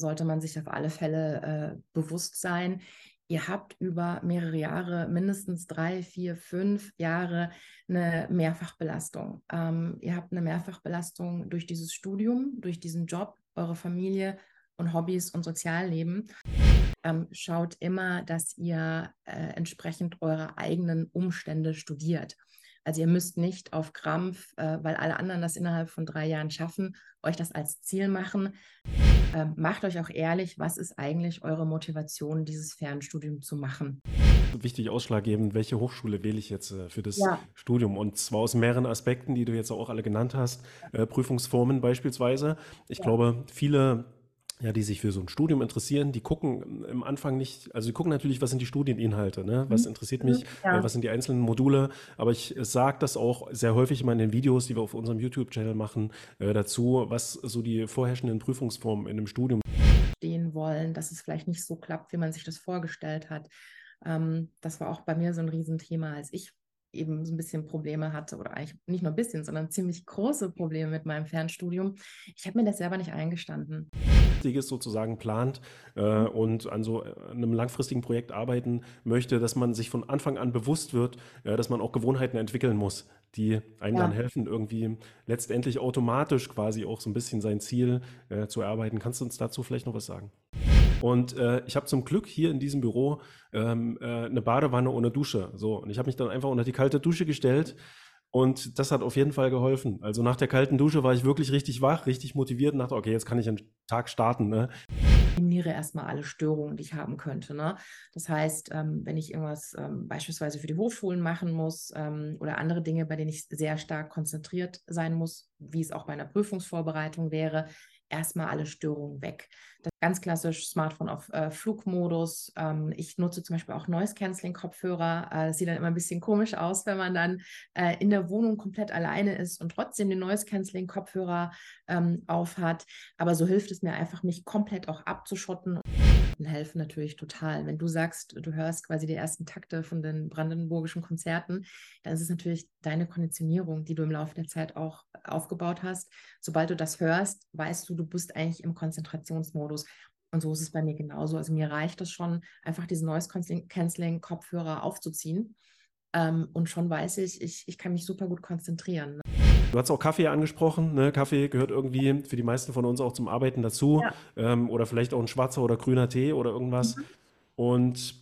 sollte man sich auf alle Fälle äh, bewusst sein. Ihr habt über mehrere Jahre, mindestens drei, vier, fünf Jahre eine Mehrfachbelastung. Ähm, ihr habt eine Mehrfachbelastung durch dieses Studium, durch diesen Job, eure Familie und Hobbys und Sozialleben. Ähm, schaut immer, dass ihr äh, entsprechend eure eigenen Umstände studiert. Also ihr müsst nicht auf Krampf, äh, weil alle anderen das innerhalb von drei Jahren schaffen, euch das als Ziel machen. Ähm, macht euch auch ehrlich, was ist eigentlich eure Motivation, dieses Fernstudium zu machen? Wichtig ausschlaggebend, welche Hochschule wähle ich jetzt äh, für das ja. Studium? Und zwar aus mehreren Aspekten, die du jetzt auch alle genannt hast, äh, Prüfungsformen beispielsweise. Ich ja. glaube, viele ja, die sich für so ein Studium interessieren, die gucken im Anfang nicht, also die gucken natürlich, was sind die Studieninhalte, ne? was mhm. interessiert mich, ja. äh, was sind die einzelnen Module, aber ich sage das auch sehr häufig immer in den Videos, die wir auf unserem YouTube-Channel machen, äh, dazu, was so die vorherrschenden Prüfungsformen in einem Studium stehen wollen, dass es vielleicht nicht so klappt, wie man sich das vorgestellt hat. Ähm, das war auch bei mir so ein Riesenthema, als ich eben so ein bisschen Probleme hatte oder eigentlich nicht nur ein bisschen, sondern ziemlich große Probleme mit meinem Fernstudium. Ich habe mir das selber nicht eingestanden. sozusagen plant äh, und an so äh, einem langfristigen Projekt arbeiten möchte, dass man sich von Anfang an bewusst wird, äh, dass man auch Gewohnheiten entwickeln muss, die einem ja. dann helfen, irgendwie letztendlich automatisch quasi auch so ein bisschen sein Ziel äh, zu erarbeiten. Kannst du uns dazu vielleicht noch was sagen? Und äh, ich habe zum Glück hier in diesem Büro ähm, äh, eine Badewanne ohne Dusche. So, und ich habe mich dann einfach unter die kalte Dusche gestellt. Und das hat auf jeden Fall geholfen. Also nach der kalten Dusche war ich wirklich richtig wach, richtig motiviert und dachte, okay, jetzt kann ich einen Tag starten. Ne? eliminiere erstmal alle Störungen, die ich haben könnte. Ne? Das heißt, ähm, wenn ich irgendwas ähm, beispielsweise für die Hochschulen machen muss ähm, oder andere Dinge, bei denen ich sehr stark konzentriert sein muss, wie es auch bei einer Prüfungsvorbereitung wäre, erstmal alle Störungen weg. Das ganz klassisch Smartphone auf äh, Flugmodus. Ähm, ich nutze zum Beispiel auch Noise Cancelling Kopfhörer. Äh, das sieht dann immer ein bisschen komisch aus, wenn man dann äh, in der Wohnung komplett alleine ist und trotzdem den Noise Cancelling Kopfhörer ähm, aufhat. Aber so hilft es mir einfach, mich komplett auch abzuschotten helfen natürlich total. Wenn du sagst, du hörst quasi die ersten Takte von den brandenburgischen Konzerten, dann ist es natürlich deine Konditionierung, die du im Laufe der Zeit auch aufgebaut hast. Sobald du das hörst, weißt du, du bist eigentlich im Konzentrationsmodus. Und so ist es bei mir genauso. Also mir reicht es schon, einfach diesen Noise Cancelling Kopfhörer aufzuziehen. Ähm, und schon weiß ich, ich, ich kann mich super gut konzentrieren. Ne? Du hast auch Kaffee angesprochen. Ne? Kaffee gehört irgendwie für die meisten von uns auch zum Arbeiten dazu. Ja. Ähm, oder vielleicht auch ein schwarzer oder grüner Tee oder irgendwas. Mhm. Und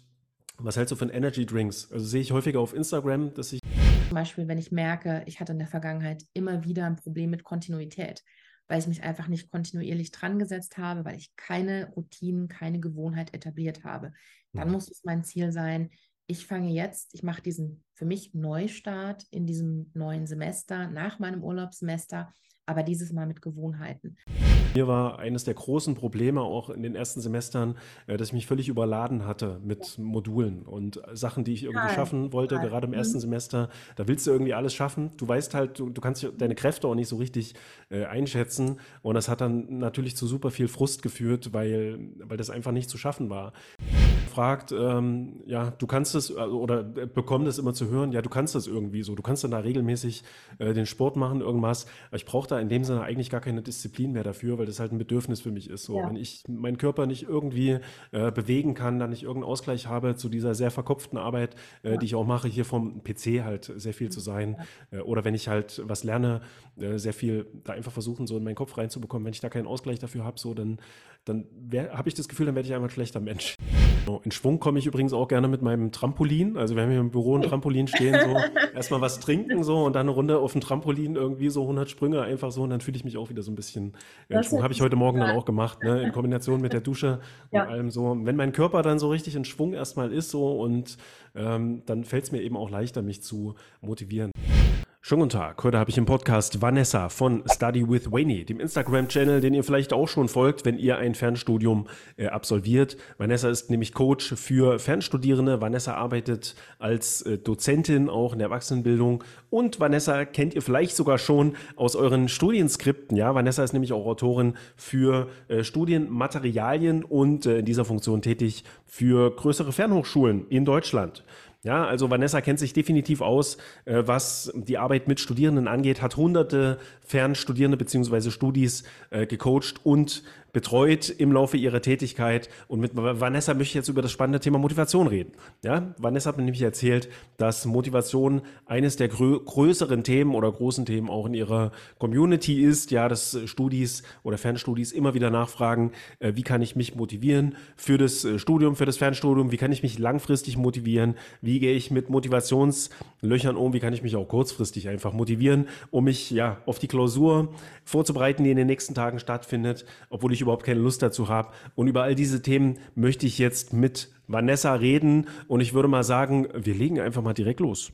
was hältst du von Energy Drinks? Also sehe ich häufiger auf Instagram, dass ich. Zum Beispiel, wenn ich merke, ich hatte in der Vergangenheit immer wieder ein Problem mit Kontinuität, weil ich mich einfach nicht kontinuierlich dran gesetzt habe, weil ich keine Routinen, keine Gewohnheit etabliert habe. Dann mhm. muss es mein Ziel sein, ich fange jetzt, ich mache diesen für mich Neustart in diesem neuen Semester, nach meinem Urlaubssemester, aber dieses Mal mit Gewohnheiten. Mir war eines der großen Probleme auch in den ersten Semestern, äh, dass ich mich völlig überladen hatte mit Modulen und Sachen, die ich irgendwie schaffen wollte, Nein. gerade im ersten mhm. Semester. Da willst du irgendwie alles schaffen. Du weißt halt, du, du kannst deine Kräfte auch nicht so richtig äh, einschätzen. Und das hat dann natürlich zu super viel Frust geführt, weil, weil das einfach nicht zu schaffen war fragt, ähm, ja, du kannst es also, oder bekommt es immer zu hören, ja, du kannst das irgendwie so, du kannst dann da regelmäßig äh, den Sport machen, irgendwas. Aber ich brauche da in dem Sinne eigentlich gar keine Disziplin mehr dafür, weil das halt ein Bedürfnis für mich ist. So. Ja. Wenn ich meinen Körper nicht irgendwie äh, bewegen kann, dann nicht irgendeinen Ausgleich habe zu dieser sehr verkopften Arbeit, äh, ja. die ich auch mache, hier vom PC halt sehr viel zu sein. Ja. Äh, oder wenn ich halt was lerne, äh, sehr viel da einfach versuchen, so in meinen Kopf reinzubekommen. Wenn ich da keinen Ausgleich dafür habe, so, dann, dann habe ich das Gefühl, dann werde ich einfach ein schlechter Mensch. In Schwung komme ich übrigens auch gerne mit meinem Trampolin. Also wir haben hier im Büro ein Trampolin stehen, so erstmal was trinken so und dann eine Runde auf dem Trampolin irgendwie so 100 Sprünge einfach so und dann fühle ich mich auch wieder so ein bisschen in Schwung. Habe ich heute Morgen dann auch gemacht, ne? in Kombination mit der Dusche ja. und allem so. Wenn mein Körper dann so richtig in Schwung erstmal ist so und ähm, dann fällt es mir eben auch leichter, mich zu motivieren. Schönen guten Tag. Heute habe ich im Podcast Vanessa von Study with Wayne, dem Instagram-Channel, den ihr vielleicht auch schon folgt, wenn ihr ein Fernstudium äh, absolviert. Vanessa ist nämlich Coach für Fernstudierende. Vanessa arbeitet als äh, Dozentin auch in der Erwachsenenbildung. Und Vanessa kennt ihr vielleicht sogar schon aus euren Studienskripten. Ja, Vanessa ist nämlich auch Autorin für äh, Studienmaterialien und äh, in dieser Funktion tätig für größere Fernhochschulen in Deutschland. Ja, also Vanessa kennt sich definitiv aus, äh, was die Arbeit mit Studierenden angeht, hat hunderte Fernstudierende bzw. Studis äh, gecoacht und betreut im Laufe ihrer Tätigkeit. Und mit Vanessa möchte ich jetzt über das spannende Thema Motivation reden. Ja, Vanessa hat mir nämlich erzählt, dass Motivation eines der grö größeren Themen oder großen Themen auch in ihrer Community ist. Ja, dass Studis oder Fernstudis immer wieder nachfragen, äh, wie kann ich mich motivieren für das äh, Studium, für das Fernstudium, wie kann ich mich langfristig motivieren, wie gehe ich mit Motivationslöchern um, wie kann ich mich auch kurzfristig einfach motivieren, um mich ja auf die Klausur vorzubereiten, die in den nächsten Tagen stattfindet, obwohl ich überhaupt keine Lust dazu habe. Und über all diese Themen möchte ich jetzt mit Vanessa reden und ich würde mal sagen, wir legen einfach mal direkt los.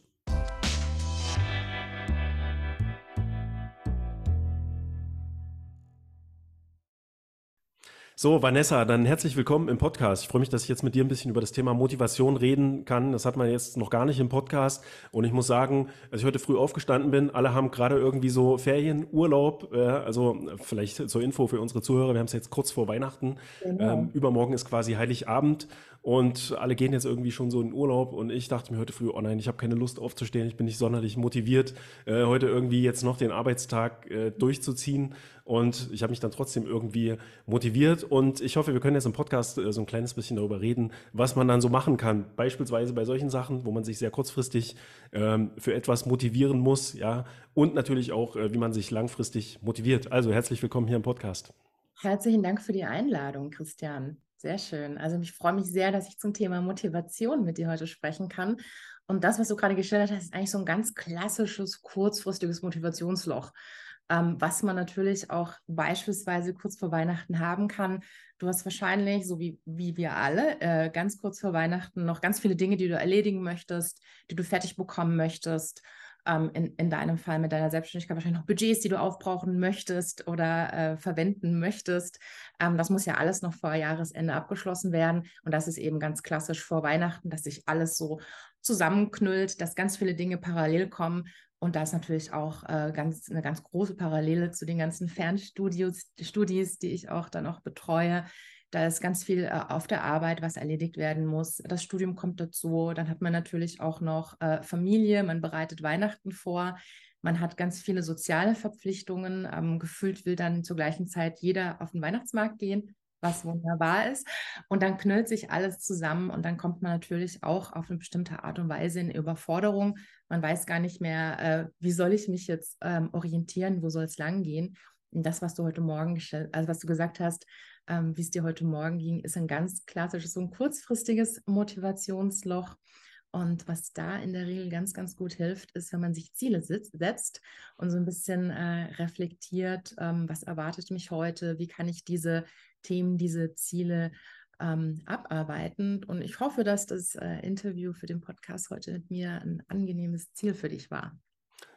So, Vanessa, dann herzlich willkommen im Podcast. Ich freue mich, dass ich jetzt mit dir ein bisschen über das Thema Motivation reden kann. Das hat man jetzt noch gar nicht im Podcast. Und ich muss sagen, als ich heute früh aufgestanden bin, alle haben gerade irgendwie so Ferien, Urlaub. Äh, also vielleicht zur Info für unsere Zuhörer, wir haben es jetzt kurz vor Weihnachten. Genau. Ähm, übermorgen ist quasi Heiligabend. Und alle gehen jetzt irgendwie schon so in Urlaub und ich dachte mir heute früh, oh nein, ich habe keine Lust aufzustehen, ich bin nicht sonderlich motiviert, äh, heute irgendwie jetzt noch den Arbeitstag äh, durchzuziehen. Und ich habe mich dann trotzdem irgendwie motiviert und ich hoffe, wir können jetzt im Podcast äh, so ein kleines bisschen darüber reden, was man dann so machen kann. Beispielsweise bei solchen Sachen, wo man sich sehr kurzfristig ähm, für etwas motivieren muss, ja, und natürlich auch, äh, wie man sich langfristig motiviert. Also herzlich willkommen hier im Podcast. Herzlichen Dank für die Einladung, Christian. Sehr schön. Also ich freue mich sehr, dass ich zum Thema Motivation mit dir heute sprechen kann. Und das, was du gerade gestellt hast, ist eigentlich so ein ganz klassisches, kurzfristiges Motivationsloch, ähm, was man natürlich auch beispielsweise kurz vor Weihnachten haben kann. Du hast wahrscheinlich, so wie, wie wir alle, äh, ganz kurz vor Weihnachten noch ganz viele Dinge, die du erledigen möchtest, die du fertig bekommen möchtest ähm, in, in deinem Fall mit deiner Selbstständigkeit wahrscheinlich noch Budgets, die du aufbrauchen möchtest oder äh, verwenden möchtest. Ähm, das muss ja alles noch vor Jahresende abgeschlossen werden. Und das ist eben ganz klassisch vor Weihnachten, dass sich alles so zusammenknüllt, dass ganz viele Dinge parallel kommen. Und da ist natürlich auch äh, ganz, eine ganz große Parallele zu den ganzen Fernstudios, die ich auch dann auch betreue. Da ist ganz viel äh, auf der Arbeit, was erledigt werden muss. Das Studium kommt dazu. Dann hat man natürlich auch noch äh, Familie. Man bereitet Weihnachten vor. Man hat ganz viele soziale Verpflichtungen. Ähm, gefühlt will dann zur gleichen Zeit jeder auf den Weihnachtsmarkt gehen, was wunderbar ist. Und dann knüllt sich alles zusammen und dann kommt man natürlich auch auf eine bestimmte Art und Weise in Überforderung. Man weiß gar nicht mehr, äh, wie soll ich mich jetzt ähm, orientieren, wo soll es lang gehen. Und das, was du heute Morgen, also was du gesagt hast, ähm, wie es dir heute Morgen ging, ist ein ganz klassisches, so ein kurzfristiges Motivationsloch. Und was da in der Regel ganz, ganz gut hilft, ist, wenn man sich Ziele setzt und so ein bisschen äh, reflektiert, ähm, was erwartet mich heute, wie kann ich diese Themen, diese Ziele ähm, abarbeiten. Und ich hoffe, dass das äh, Interview für den Podcast heute mit mir ein angenehmes Ziel für dich war.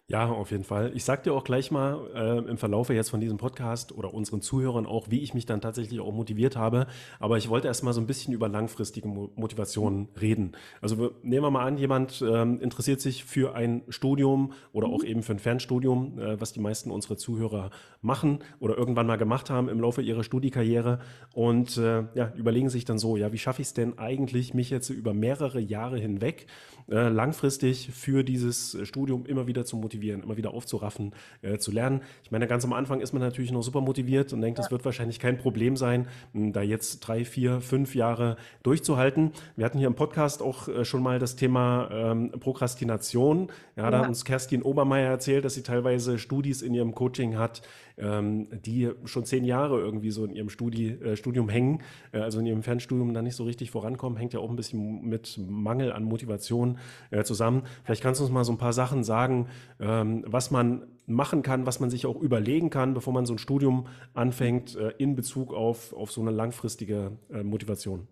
Ja, auf jeden Fall. Ich sag dir auch gleich mal äh, im Verlaufe jetzt von diesem Podcast oder unseren Zuhörern auch, wie ich mich dann tatsächlich auch motiviert habe. Aber ich wollte erst mal so ein bisschen über langfristige Mo Motivationen reden. Also nehmen wir mal an, jemand ähm, interessiert sich für ein Studium oder auch mhm. eben für ein Fernstudium, äh, was die meisten unserer Zuhörer machen oder irgendwann mal gemacht haben im Laufe ihrer Studiekarriere und äh, ja, überlegen sich dann so, ja, wie schaffe ich es denn eigentlich, mich jetzt über mehrere Jahre hinweg äh, langfristig für dieses Studium immer wieder zu motivieren? immer wieder aufzuraffen, äh, zu lernen. Ich meine, ganz am Anfang ist man natürlich noch super motiviert und denkt, ja. das wird wahrscheinlich kein Problem sein, da jetzt drei, vier, fünf Jahre durchzuhalten. Wir hatten hier im Podcast auch äh, schon mal das Thema ähm, Prokrastination. Ja, ja, da hat uns Kerstin Obermeier erzählt, dass sie teilweise Studis in ihrem Coaching hat, ähm, die schon zehn Jahre irgendwie so in ihrem Studi äh, Studium hängen, äh, also in ihrem Fernstudium dann nicht so richtig vorankommen, hängt ja auch ein bisschen mit Mangel an Motivation äh, zusammen. Vielleicht kannst du uns mal so ein paar Sachen sagen, ähm, was man machen kann, was man sich auch überlegen kann, bevor man so ein Studium anfängt, äh, in Bezug auf, auf so eine langfristige äh, Motivation.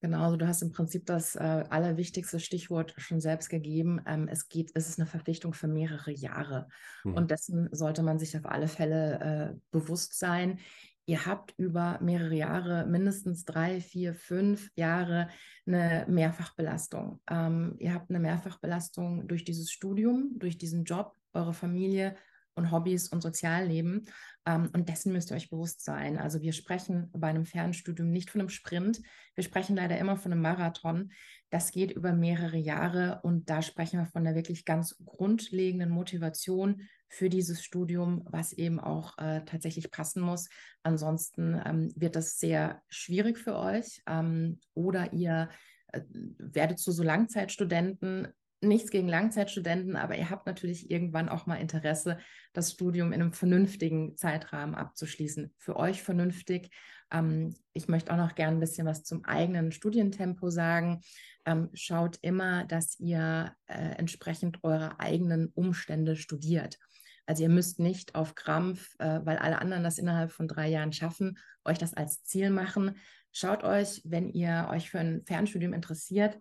Genau, also du hast im Prinzip das äh, allerwichtigste Stichwort schon selbst gegeben. Ähm, es geht, es ist eine Verpflichtung für mehrere Jahre. Mhm. Und dessen sollte man sich auf alle Fälle äh, bewusst sein. Ihr habt über mehrere Jahre, mindestens drei, vier, fünf Jahre, eine Mehrfachbelastung. Ähm, ihr habt eine Mehrfachbelastung durch dieses Studium, durch diesen Job, eure Familie, und Hobbys und Sozialleben. Ähm, und dessen müsst ihr euch bewusst sein. Also wir sprechen bei einem Fernstudium nicht von einem Sprint. Wir sprechen leider immer von einem Marathon. Das geht über mehrere Jahre und da sprechen wir von der wirklich ganz grundlegenden Motivation für dieses Studium, was eben auch äh, tatsächlich passen muss. Ansonsten ähm, wird das sehr schwierig für euch ähm, oder ihr äh, werdet zu so Langzeitstudenten nichts gegen Langzeitstudenten, aber ihr habt natürlich irgendwann auch mal Interesse, das Studium in einem vernünftigen Zeitrahmen abzuschließen. Für euch vernünftig. Ähm, ich möchte auch noch gerne ein bisschen was zum eigenen Studientempo sagen. Ähm, schaut immer, dass ihr äh, entsprechend eure eigenen Umstände studiert. Also ihr müsst nicht auf Krampf, äh, weil alle anderen das innerhalb von drei Jahren schaffen, euch das als Ziel machen. Schaut euch, wenn ihr euch für ein Fernstudium interessiert,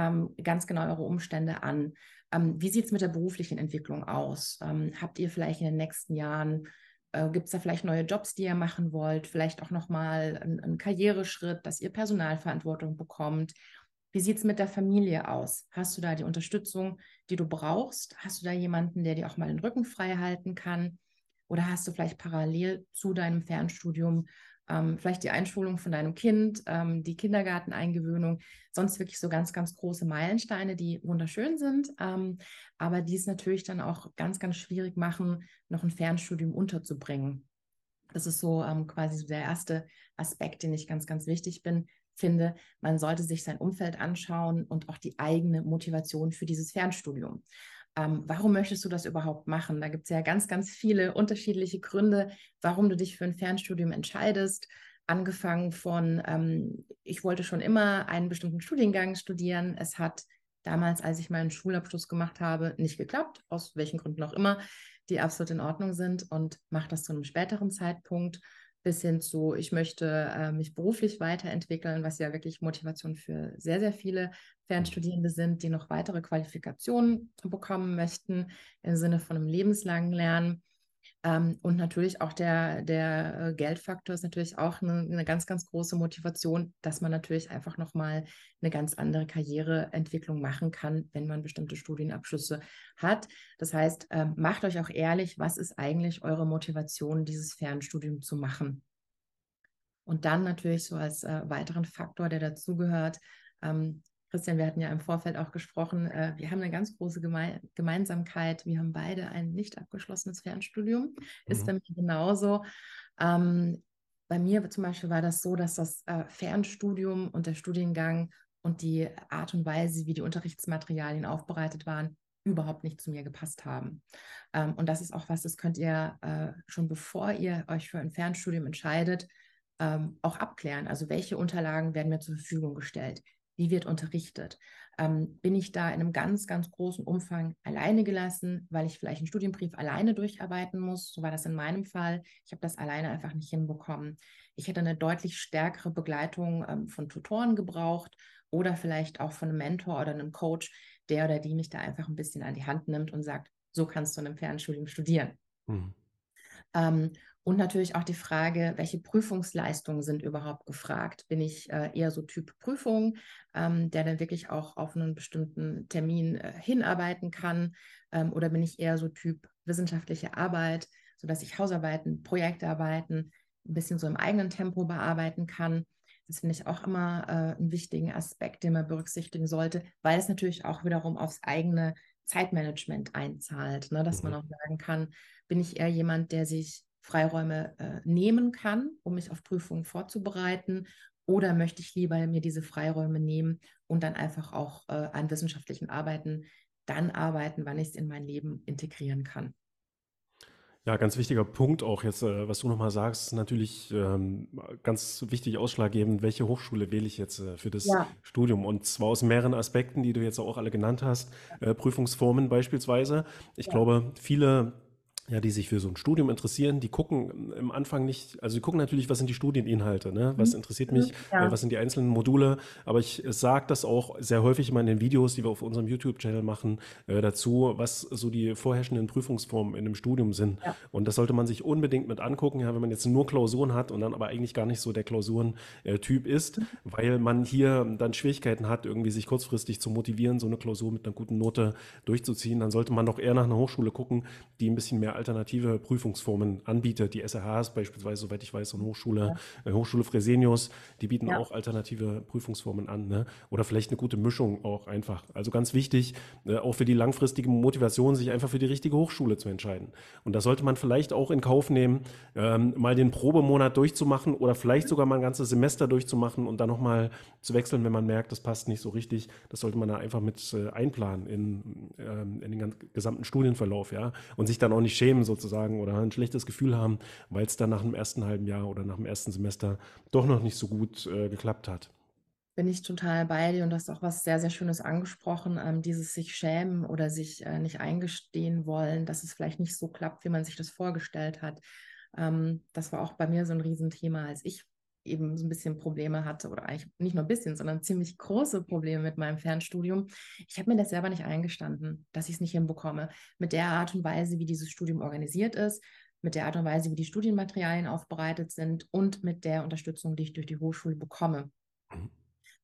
ähm, ganz genau eure Umstände an. Ähm, wie sieht es mit der beruflichen Entwicklung aus? Ähm, habt ihr vielleicht in den nächsten Jahren, äh, gibt es da vielleicht neue Jobs, die ihr machen wollt? Vielleicht auch nochmal einen, einen Karriereschritt, dass ihr Personalverantwortung bekommt? Wie sieht es mit der Familie aus? Hast du da die Unterstützung, die du brauchst? Hast du da jemanden, der dir auch mal den Rücken frei halten kann? Oder hast du vielleicht parallel zu deinem Fernstudium ähm, vielleicht die Einschulung von deinem Kind, ähm, die Kindergarteneingewöhnung, sonst wirklich so ganz, ganz große Meilensteine, die wunderschön sind, ähm, aber die es natürlich dann auch ganz, ganz schwierig machen, noch ein Fernstudium unterzubringen. Das ist so ähm, quasi der erste Aspekt, den ich ganz, ganz wichtig bin, finde. Man sollte sich sein Umfeld anschauen und auch die eigene Motivation für dieses Fernstudium. Ähm, warum möchtest du das überhaupt machen? Da gibt es ja ganz, ganz viele unterschiedliche Gründe, warum du dich für ein Fernstudium entscheidest. Angefangen von, ähm, ich wollte schon immer einen bestimmten Studiengang studieren. Es hat damals, als ich meinen Schulabschluss gemacht habe, nicht geklappt, aus welchen Gründen auch immer, die absolut in Ordnung sind und mache das zu einem späteren Zeitpunkt bis hin zu, ich möchte äh, mich beruflich weiterentwickeln, was ja wirklich Motivation für sehr, sehr viele Fernstudierende sind, die noch weitere Qualifikationen bekommen möchten im Sinne von einem lebenslangen Lernen. Ähm, und natürlich auch der, der äh, Geldfaktor ist natürlich auch eine, eine, ganz, ganz große Motivation, dass man natürlich einfach nochmal eine ganz andere Karriereentwicklung machen kann, wenn man bestimmte Studienabschlüsse hat. Das heißt, äh, macht euch auch ehrlich, was ist eigentlich eure Motivation, dieses Fernstudium zu machen? Und dann natürlich so als äh, weiteren Faktor, der dazugehört, ähm, Christian, wir hatten ja im Vorfeld auch gesprochen, äh, wir haben eine ganz große Geme Gemeinsamkeit. Wir haben beide ein nicht abgeschlossenes Fernstudium. Mhm. Ist bei genauso. Ähm, bei mir zum Beispiel war das so, dass das äh, Fernstudium und der Studiengang und die Art und Weise, wie die Unterrichtsmaterialien aufbereitet waren, überhaupt nicht zu mir gepasst haben. Ähm, und das ist auch was, das könnt ihr äh, schon bevor ihr euch für ein Fernstudium entscheidet, ähm, auch abklären. Also welche Unterlagen werden mir zur Verfügung gestellt? Wie wird unterrichtet? Ähm, bin ich da in einem ganz, ganz großen Umfang alleine gelassen, weil ich vielleicht einen Studienbrief alleine durcharbeiten muss? So war das in meinem Fall. Ich habe das alleine einfach nicht hinbekommen. Ich hätte eine deutlich stärkere Begleitung ähm, von Tutoren gebraucht oder vielleicht auch von einem Mentor oder einem Coach, der oder die mich da einfach ein bisschen an die Hand nimmt und sagt, so kannst du in einem Fernstudium studieren. Mhm. Ähm, und natürlich auch die Frage, welche Prüfungsleistungen sind überhaupt gefragt? Bin ich äh, eher so Typ Prüfung, ähm, der dann wirklich auch auf einen bestimmten Termin äh, hinarbeiten kann? Ähm, oder bin ich eher so Typ wissenschaftliche Arbeit, sodass ich Hausarbeiten, Projektarbeiten ein bisschen so im eigenen Tempo bearbeiten kann? Das finde ich auch immer äh, einen wichtigen Aspekt, den man berücksichtigen sollte, weil es natürlich auch wiederum aufs eigene Zeitmanagement einzahlt, ne? dass man mhm. auch sagen kann, bin ich eher jemand, der sich Freiräume äh, nehmen kann, um mich auf Prüfungen vorzubereiten? Oder möchte ich lieber mir diese Freiräume nehmen und dann einfach auch äh, an wissenschaftlichen Arbeiten dann arbeiten, wann ich es in mein Leben integrieren kann? Ja, ganz wichtiger Punkt auch jetzt, äh, was du nochmal sagst, ist natürlich ähm, ganz wichtig ausschlaggebend, welche Hochschule wähle ich jetzt äh, für das ja. Studium. Und zwar aus mehreren Aspekten, die du jetzt auch alle genannt hast, äh, Prüfungsformen beispielsweise. Ich ja. glaube, viele ja, die sich für so ein Studium interessieren, die gucken im Anfang nicht, also die gucken natürlich, was sind die Studieninhalte, ne? was mhm. interessiert mich, ja. äh, was sind die einzelnen Module, aber ich sage das auch sehr häufig immer in den Videos, die wir auf unserem YouTube-Channel machen, äh, dazu, was so die vorherrschenden Prüfungsformen in einem Studium sind. Ja. Und das sollte man sich unbedingt mit angucken, ja, wenn man jetzt nur Klausuren hat und dann aber eigentlich gar nicht so der Klausurentyp ist, mhm. weil man hier dann Schwierigkeiten hat, irgendwie sich kurzfristig zu motivieren, so eine Klausur mit einer guten Note durchzuziehen, dann sollte man doch eher nach einer Hochschule gucken, die ein bisschen mehr alternative Prüfungsformen anbietet. Die SRHs beispielsweise, soweit ich weiß, und Hochschule, ja. äh, Hochschule Fresenius, die bieten ja. auch alternative Prüfungsformen an. Ne? Oder vielleicht eine gute Mischung auch einfach. Also ganz wichtig, äh, auch für die langfristige Motivation, sich einfach für die richtige Hochschule zu entscheiden. Und da sollte man vielleicht auch in Kauf nehmen, ähm, mal den Probemonat durchzumachen oder vielleicht sogar mal ein ganzes Semester durchzumachen und dann nochmal zu wechseln, wenn man merkt, das passt nicht so richtig. Das sollte man da einfach mit äh, einplanen in, ähm, in den gesamten Studienverlauf, ja. Und sich dann auch nicht schämen sozusagen oder ein schlechtes Gefühl haben, weil es dann nach dem ersten halben Jahr oder nach dem ersten Semester doch noch nicht so gut äh, geklappt hat bin ich total bei dir und du hast auch was sehr, sehr Schönes angesprochen, ähm, dieses sich schämen oder sich äh, nicht eingestehen wollen, dass es vielleicht nicht so klappt, wie man sich das vorgestellt hat. Ähm, das war auch bei mir so ein Riesenthema, als ich eben so ein bisschen Probleme hatte oder eigentlich nicht nur ein bisschen, sondern ziemlich große Probleme mit meinem Fernstudium. Ich habe mir das selber nicht eingestanden, dass ich es nicht hinbekomme. Mit der Art und Weise, wie dieses Studium organisiert ist, mit der Art und Weise, wie die Studienmaterialien aufbereitet sind und mit der Unterstützung, die ich durch die Hochschule bekomme.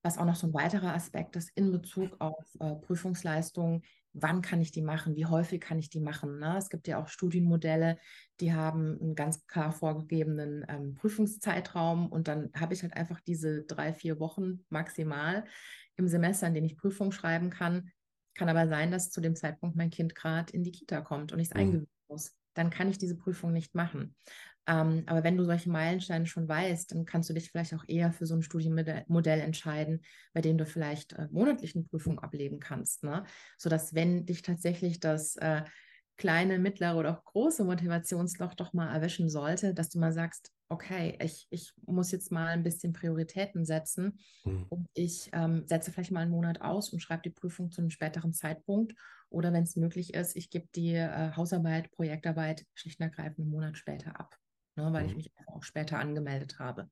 Was auch noch so ein weiterer Aspekt ist in Bezug auf äh, Prüfungsleistungen, wann kann ich die machen, wie häufig kann ich die machen. Ne? Es gibt ja auch Studienmodelle, die haben einen ganz klar vorgegebenen ähm, Prüfungszeitraum und dann habe ich halt einfach diese drei, vier Wochen maximal im Semester, in denen ich Prüfung schreiben kann. Kann aber sein, dass zu dem Zeitpunkt mein Kind gerade in die Kita kommt und ich es mhm. eingewöhnen muss. Dann kann ich diese Prüfung nicht machen. Ähm, aber wenn du solche Meilensteine schon weißt, dann kannst du dich vielleicht auch eher für so ein Studienmodell entscheiden, bei dem du vielleicht äh, monatlichen Prüfungen ablegen kannst, ne? sodass wenn dich tatsächlich das äh, kleine, mittlere oder auch große Motivationsloch doch mal erwischen sollte, dass du mal sagst, okay, ich, ich muss jetzt mal ein bisschen Prioritäten setzen mhm. und ich ähm, setze vielleicht mal einen Monat aus und schreibe die Prüfung zu einem späteren Zeitpunkt oder wenn es möglich ist, ich gebe die äh, Hausarbeit, Projektarbeit schlicht und ergreifend einen Monat später ab ne, weil ich mhm. mich auch später angemeldet habe.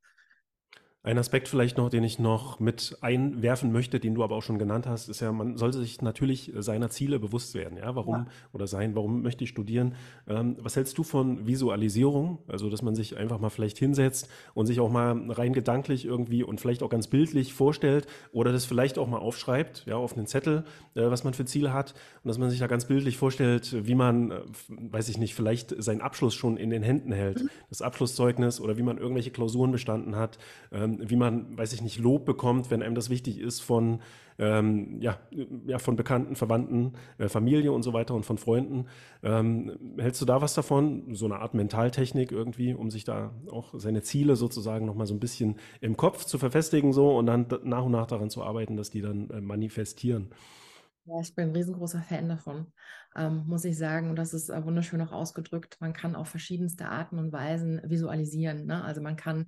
Ein Aspekt vielleicht noch, den ich noch mit einwerfen möchte, den du aber auch schon genannt hast, ist ja, man sollte sich natürlich seiner Ziele bewusst werden. Ja, warum ja. oder sein, warum möchte ich studieren? Ähm, was hältst du von Visualisierung? Also, dass man sich einfach mal vielleicht hinsetzt und sich auch mal rein gedanklich irgendwie und vielleicht auch ganz bildlich vorstellt oder das vielleicht auch mal aufschreibt, ja, auf einen Zettel, äh, was man für Ziele hat und dass man sich da ganz bildlich vorstellt, wie man, äh, weiß ich nicht, vielleicht seinen Abschluss schon in den Händen hält, mhm. das Abschlusszeugnis oder wie man irgendwelche Klausuren bestanden hat. Ähm, wie man, weiß ich nicht, Lob bekommt, wenn einem das wichtig ist von, ähm, ja, ja, von Bekannten, Verwandten, äh, Familie und so weiter und von Freunden. Ähm, hältst du da was davon? So eine Art Mentaltechnik irgendwie, um sich da auch seine Ziele sozusagen nochmal so ein bisschen im Kopf zu verfestigen so und dann nach und nach daran zu arbeiten, dass die dann äh, manifestieren? Ja, ich bin ein riesengroßer Fan davon, ähm, muss ich sagen. Und das ist äh, wunderschön auch ausgedrückt. Man kann auf verschiedenste Arten und Weisen visualisieren. Ne? Also man kann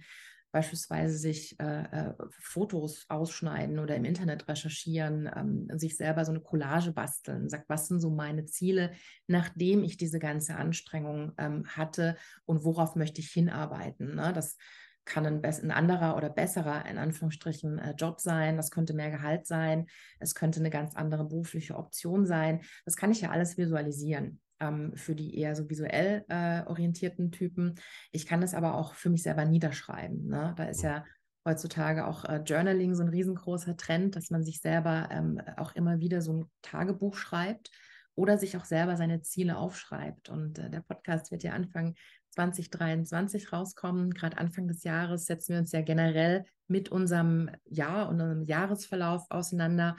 beispielsweise sich äh, äh, Fotos ausschneiden oder im Internet recherchieren, ähm, sich selber so eine Collage basteln, sagt, was sind so meine Ziele, nachdem ich diese ganze Anstrengung ähm, hatte und worauf möchte ich hinarbeiten. Ne? Das kann ein, ein, anderer oder besserer, in Anführungsstrichen, äh, Job sein. Das könnte mehr Gehalt sein. Es könnte eine ganz andere berufliche Option sein. Das kann ich ja alles visualisieren ähm, für die eher so visuell äh, orientierten Typen. Ich kann das aber auch für mich selber niederschreiben. Ne? Da ist ja heutzutage auch äh, Journaling so ein riesengroßer Trend, dass man sich selber ähm, auch immer wieder so ein Tagebuch schreibt oder sich auch selber seine Ziele aufschreibt. Und äh, der Podcast wird ja Anfang 2023 rauskommen. Gerade Anfang des Jahres setzen wir uns ja generell mit unserem Jahr und unserem Jahresverlauf auseinander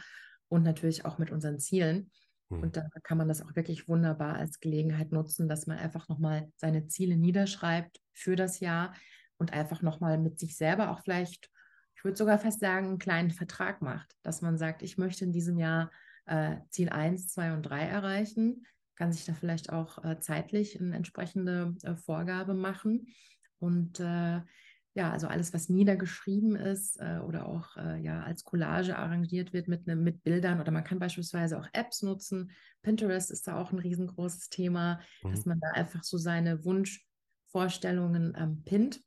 und natürlich auch mit unseren Zielen. Und hm. da kann man das auch wirklich wunderbar als Gelegenheit nutzen, dass man einfach nochmal seine Ziele niederschreibt für das Jahr und einfach nochmal mit sich selber auch vielleicht, ich würde sogar fast sagen, einen kleinen Vertrag macht, dass man sagt, ich möchte in diesem Jahr äh, Ziel 1, 2 und 3 erreichen, kann sich da vielleicht auch äh, zeitlich eine entsprechende äh, Vorgabe machen und äh, ja, also alles, was niedergeschrieben ist äh, oder auch äh, ja, als Collage arrangiert wird mit, ne, mit Bildern oder man kann beispielsweise auch Apps nutzen. Pinterest ist da auch ein riesengroßes Thema, mhm. dass man da einfach so seine Wunschvorstellungen ähm, pinnt.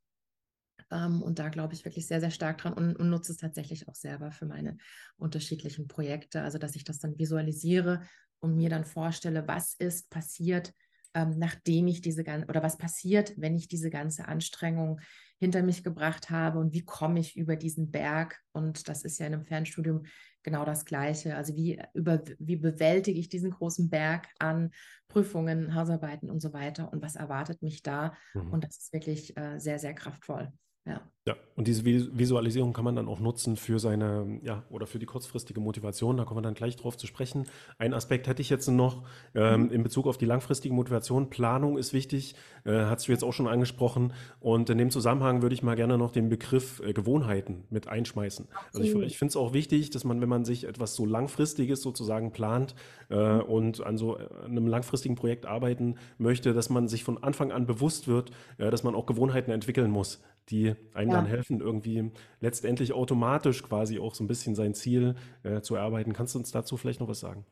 Ähm, und da glaube ich wirklich sehr, sehr stark dran und, und nutze es tatsächlich auch selber für meine unterschiedlichen Projekte. Also, dass ich das dann visualisiere und mir dann vorstelle, was ist passiert, ähm, nachdem ich diese ganze, oder was passiert, wenn ich diese ganze Anstrengung hinter mich gebracht habe und wie komme ich über diesen Berg. Und das ist ja in einem Fernstudium genau das Gleiche. Also wie, über, wie bewältige ich diesen großen Berg an Prüfungen, Hausarbeiten und so weiter und was erwartet mich da. Mhm. Und das ist wirklich äh, sehr, sehr kraftvoll. Ja. Ja, und diese Visualisierung kann man dann auch nutzen für seine, ja, oder für die kurzfristige Motivation. Da kommen wir dann gleich drauf zu sprechen. Ein Aspekt hätte ich jetzt noch ähm, mhm. in Bezug auf die langfristige Motivation. Planung ist wichtig, äh, hast du jetzt auch schon angesprochen. Und in dem Zusammenhang würde ich mal gerne noch den Begriff äh, Gewohnheiten mit einschmeißen. Also ich, ich finde es auch wichtig, dass man, wenn man sich etwas so langfristiges sozusagen plant äh, und an so äh, einem langfristigen Projekt arbeiten möchte, dass man sich von Anfang an bewusst wird, äh, dass man auch Gewohnheiten entwickeln muss die einem ja. dann helfen, irgendwie letztendlich automatisch quasi auch so ein bisschen sein Ziel äh, zu erarbeiten. Kannst du uns dazu vielleicht noch was sagen?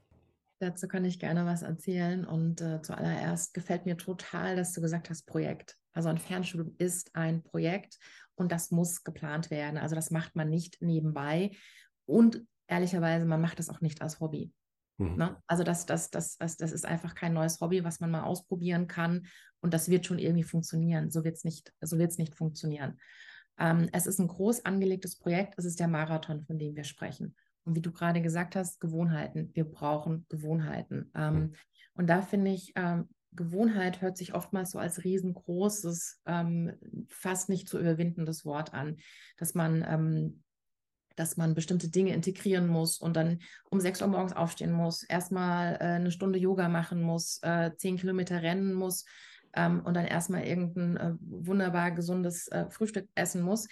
Dazu kann ich gerne was erzählen. Und äh, zuallererst gefällt mir total, dass du gesagt hast, Projekt. Also ein Fernstudium ist ein Projekt und das muss geplant werden. Also das macht man nicht nebenbei. Und ehrlicherweise, man macht das auch nicht als Hobby. Mhm. Ne? Also das, das, das, das, das ist einfach kein neues Hobby, was man mal ausprobieren kann und das wird schon irgendwie funktionieren. So wird es nicht, so nicht funktionieren. Ähm, es ist ein groß angelegtes Projekt, es ist der Marathon, von dem wir sprechen. Und wie du gerade gesagt hast, Gewohnheiten. Wir brauchen Gewohnheiten. Ähm, mhm. Und da finde ich, ähm, Gewohnheit hört sich oftmals so als riesengroßes, ähm, fast nicht zu überwindendes Wort an, dass man ähm, dass man bestimmte Dinge integrieren muss und dann um 6 Uhr morgens aufstehen muss, erstmal äh, eine Stunde Yoga machen muss, äh, 10 Kilometer rennen muss ähm, und dann erstmal irgendein äh, wunderbar gesundes äh, Frühstück essen muss.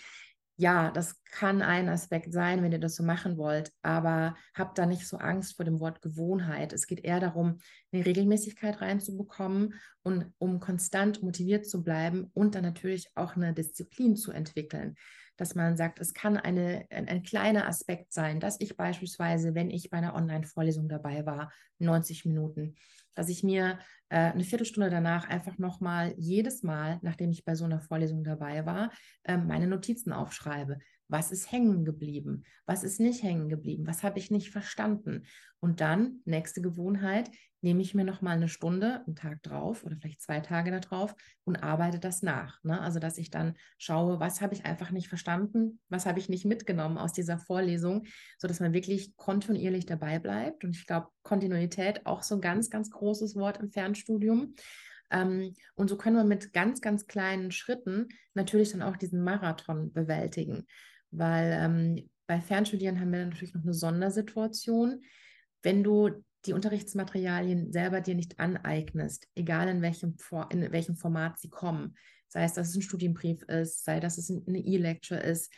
Ja, das kann ein Aspekt sein, wenn ihr das so machen wollt, aber habt da nicht so Angst vor dem Wort Gewohnheit. Es geht eher darum, eine Regelmäßigkeit reinzubekommen und um konstant motiviert zu bleiben und dann natürlich auch eine Disziplin zu entwickeln dass man sagt, es kann eine, ein, ein kleiner Aspekt sein, dass ich beispielsweise, wenn ich bei einer Online-Vorlesung dabei war, 90 Minuten, dass ich mir äh, eine Viertelstunde danach einfach nochmal jedes Mal, nachdem ich bei so einer Vorlesung dabei war, äh, meine Notizen aufschreibe. Was ist hängen geblieben? Was ist nicht hängen geblieben? Was habe ich nicht verstanden? Und dann, nächste Gewohnheit, nehme ich mir noch mal eine Stunde, einen Tag drauf oder vielleicht zwei Tage darauf und arbeite das nach. Ne? Also, dass ich dann schaue, was habe ich einfach nicht verstanden, was habe ich nicht mitgenommen aus dieser Vorlesung, sodass man wirklich kontinuierlich dabei bleibt. Und ich glaube, Kontinuität auch so ein ganz, ganz großes Wort im Fernstudium. Ähm, und so können wir mit ganz, ganz kleinen Schritten natürlich dann auch diesen Marathon bewältigen weil ähm, bei Fernstudieren haben wir natürlich noch eine Sondersituation. Wenn du die Unterrichtsmaterialien selber dir nicht aneignest, egal in welchem, in welchem Format sie kommen, sei es, dass es ein Studienbrief ist, sei dass es eine E-Lecture ist,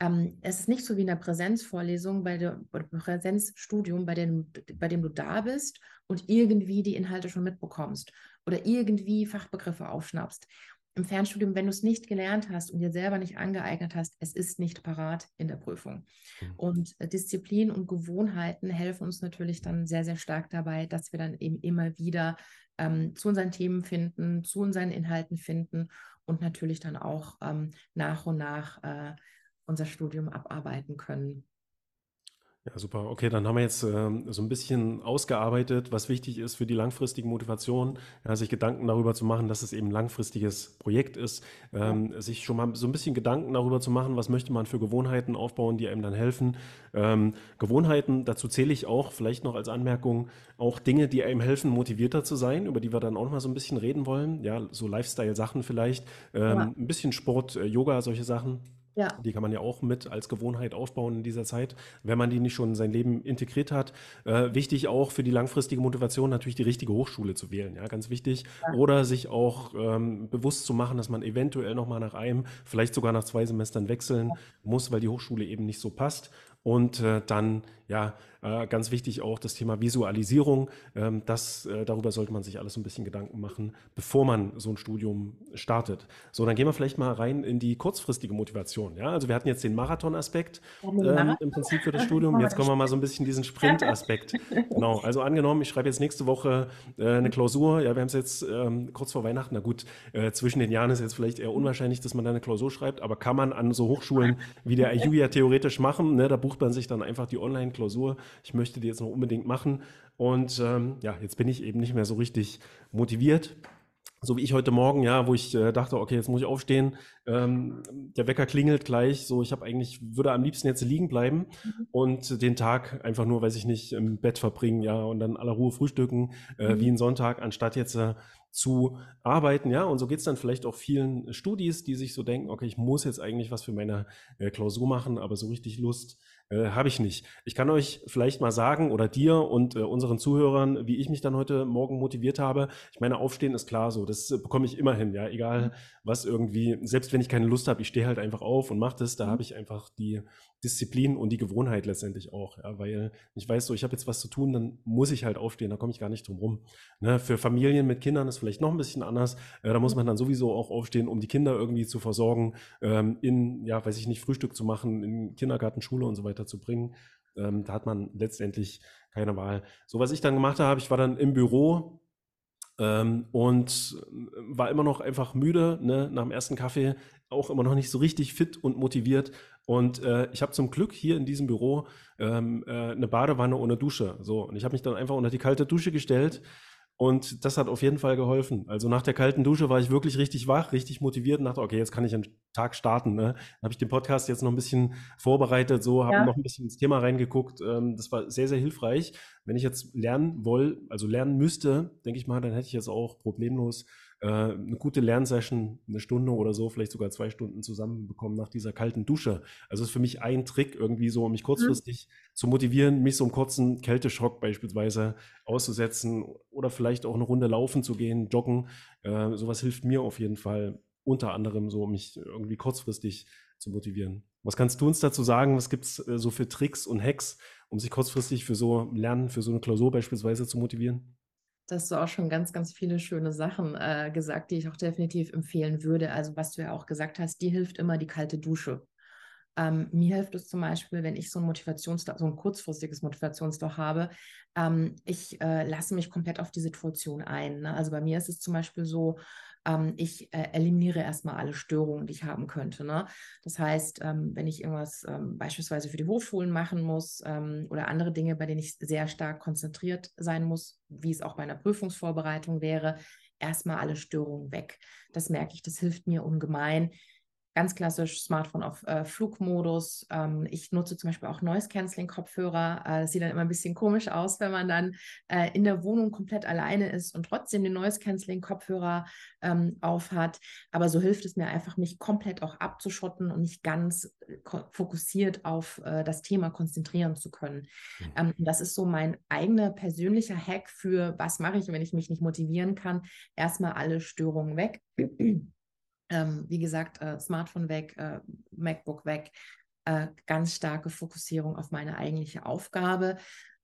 ähm, es ist nicht so wie in der Präsenzvorlesung, bei der Präsenzstudium, bei dem, bei dem du da bist und irgendwie die Inhalte schon mitbekommst oder irgendwie Fachbegriffe aufschnappst im Fernstudium, wenn du es nicht gelernt hast und dir selber nicht angeeignet hast, es ist nicht parat in der Prüfung. Mhm. Und äh, Disziplin und Gewohnheiten helfen uns natürlich dann sehr, sehr stark dabei, dass wir dann eben immer wieder ähm, zu unseren Themen finden, zu unseren Inhalten finden und natürlich dann auch ähm, nach und nach äh, unser Studium abarbeiten können. Ja, super. Okay, dann haben wir jetzt ähm, so ein bisschen ausgearbeitet, was wichtig ist für die langfristige Motivation, ja, sich Gedanken darüber zu machen, dass es eben ein langfristiges Projekt ist, ähm, sich schon mal so ein bisschen Gedanken darüber zu machen, was möchte man für Gewohnheiten aufbauen, die einem dann helfen. Ähm, Gewohnheiten, dazu zähle ich auch, vielleicht noch als Anmerkung, auch Dinge, die einem helfen, motivierter zu sein, über die wir dann auch noch mal so ein bisschen reden wollen. Ja, so Lifestyle-Sachen vielleicht, ähm, ja. ein bisschen Sport, äh, Yoga, solche Sachen. Ja. Die kann man ja auch mit als Gewohnheit aufbauen in dieser Zeit, wenn man die nicht schon in sein Leben integriert hat. Äh, wichtig auch für die langfristige Motivation natürlich die richtige Hochschule zu wählen, ja, ganz wichtig. Ja. Oder sich auch ähm, bewusst zu machen, dass man eventuell nochmal nach einem, vielleicht sogar nach zwei Semestern wechseln ja. muss, weil die Hochschule eben nicht so passt. Und äh, dann, ja, äh, ganz wichtig auch das Thema Visualisierung. Ähm, das, äh, darüber sollte man sich alles ein bisschen Gedanken machen, bevor man so ein Studium startet. So, dann gehen wir vielleicht mal rein in die kurzfristige Motivation. Ja, also wir hatten jetzt den Marathon-Aspekt ähm, im Prinzip für das Studium. Jetzt kommen wir mal so ein bisschen diesen Sprint-Aspekt. Genau. Also angenommen, ich schreibe jetzt nächste Woche äh, eine Klausur. Ja, wir haben es jetzt ähm, kurz vor Weihnachten. Na gut, äh, zwischen den Jahren ist jetzt vielleicht eher unwahrscheinlich, dass man da eine Klausur schreibt, aber kann man an so Hochschulen wie der IU ja theoretisch machen. Ne? Da bucht man sich dann einfach die Online-Klausur ich möchte die jetzt noch unbedingt machen. Und ähm, ja, jetzt bin ich eben nicht mehr so richtig motiviert. so wie ich heute Morgen, ja, wo ich äh, dachte, okay, jetzt muss ich aufstehen, ähm, der Wecker klingelt gleich, so ich habe eigentlich, würde am liebsten jetzt liegen bleiben mhm. und den Tag einfach nur, weiß ich nicht, im Bett verbringen, ja, und dann aller Ruhe frühstücken, äh, mhm. wie ein Sonntag, anstatt jetzt äh, zu arbeiten, ja, und so geht es dann vielleicht auch vielen Studis, die sich so denken, okay, ich muss jetzt eigentlich was für meine äh, Klausur machen, aber so richtig Lust äh, Habe ich nicht. Ich kann euch vielleicht mal sagen oder dir und äh, unseren Zuhörern, wie ich mich dann heute Morgen motiviert habe. Ich meine, aufstehen ist klar so, das äh, bekomme ich immer hin, ja, egal mhm. Was irgendwie, selbst wenn ich keine Lust habe, ich stehe halt einfach auf und mache das, da mhm. habe ich einfach die Disziplin und die Gewohnheit letztendlich auch, ja, weil ich weiß so, ich habe jetzt was zu tun, dann muss ich halt aufstehen, da komme ich gar nicht drum rum. Ne, für Familien mit Kindern ist vielleicht noch ein bisschen anders, äh, da muss man dann sowieso auch aufstehen, um die Kinder irgendwie zu versorgen, ähm, in, ja, weiß ich nicht, Frühstück zu machen, in Kindergarten, Schule und so weiter zu bringen. Ähm, da hat man letztendlich keine Wahl. So, was ich dann gemacht habe, ich war dann im Büro ähm, und war immer noch einfach müde, ne, nach dem ersten Kaffee, auch immer noch nicht so richtig fit und motiviert. Und äh, ich habe zum Glück hier in diesem Büro ähm, äh, eine Badewanne ohne Dusche. So, und ich habe mich dann einfach unter die kalte Dusche gestellt und das hat auf jeden Fall geholfen. Also nach der kalten Dusche war ich wirklich richtig wach, richtig motiviert und dachte, okay, jetzt kann ich einen Tag starten. Ne? Dann habe ich den Podcast jetzt noch ein bisschen vorbereitet, so habe ja. noch ein bisschen ins Thema reingeguckt. Ähm, das war sehr, sehr hilfreich. Wenn ich jetzt lernen woll, also lernen müsste, denke ich mal, dann hätte ich jetzt auch problemlos äh, eine gute Lernsession, eine Stunde oder so, vielleicht sogar zwei Stunden zusammenbekommen nach dieser kalten Dusche. Also ist für mich ein Trick irgendwie so, um mich mhm. kurzfristig mhm. zu motivieren, mich so einen kurzen Kälteschock beispielsweise auszusetzen oder vielleicht auch eine Runde laufen zu gehen, joggen. Äh, sowas hilft mir auf jeden Fall unter anderem so, mich irgendwie kurzfristig zu motivieren. Was kannst du uns dazu sagen? Was gibt es äh, so für Tricks und Hacks, um sich kurzfristig für so Lernen, für so eine Klausur beispielsweise zu motivieren? Da hast du auch schon ganz, ganz viele schöne Sachen äh, gesagt, die ich auch definitiv empfehlen würde. Also was du ja auch gesagt hast, die hilft immer die kalte Dusche. Ähm, mir hilft es zum Beispiel, wenn ich so ein Motivationsloch, so ein kurzfristiges Motivationsloch habe, ähm, ich äh, lasse mich komplett auf die Situation ein. Ne? Also bei mir ist es zum Beispiel so, ähm, ich äh, eliminiere erstmal alle Störungen, die ich haben könnte. Ne? Das heißt, ähm, wenn ich irgendwas ähm, beispielsweise für die Hochschulen machen muss ähm, oder andere Dinge, bei denen ich sehr stark konzentriert sein muss, wie es auch bei einer Prüfungsvorbereitung wäre, erstmal alle Störungen weg. Das merke ich, das hilft mir ungemein ganz klassisch Smartphone auf äh, Flugmodus. Ähm, ich nutze zum Beispiel auch Noise-Canceling-Kopfhörer. Äh, das sieht dann immer ein bisschen komisch aus, wenn man dann äh, in der Wohnung komplett alleine ist und trotzdem den Noise-Canceling-Kopfhörer ähm, auf hat. Aber so hilft es mir einfach, mich komplett auch abzuschotten und nicht ganz äh, fokussiert auf äh, das Thema konzentrieren zu können. Mhm. Ähm, das ist so mein eigener persönlicher Hack für, was mache ich, wenn ich mich nicht motivieren kann. Erstmal alle Störungen weg. Ähm, wie gesagt, äh, Smartphone weg, äh, MacBook weg, äh, ganz starke Fokussierung auf meine eigentliche Aufgabe.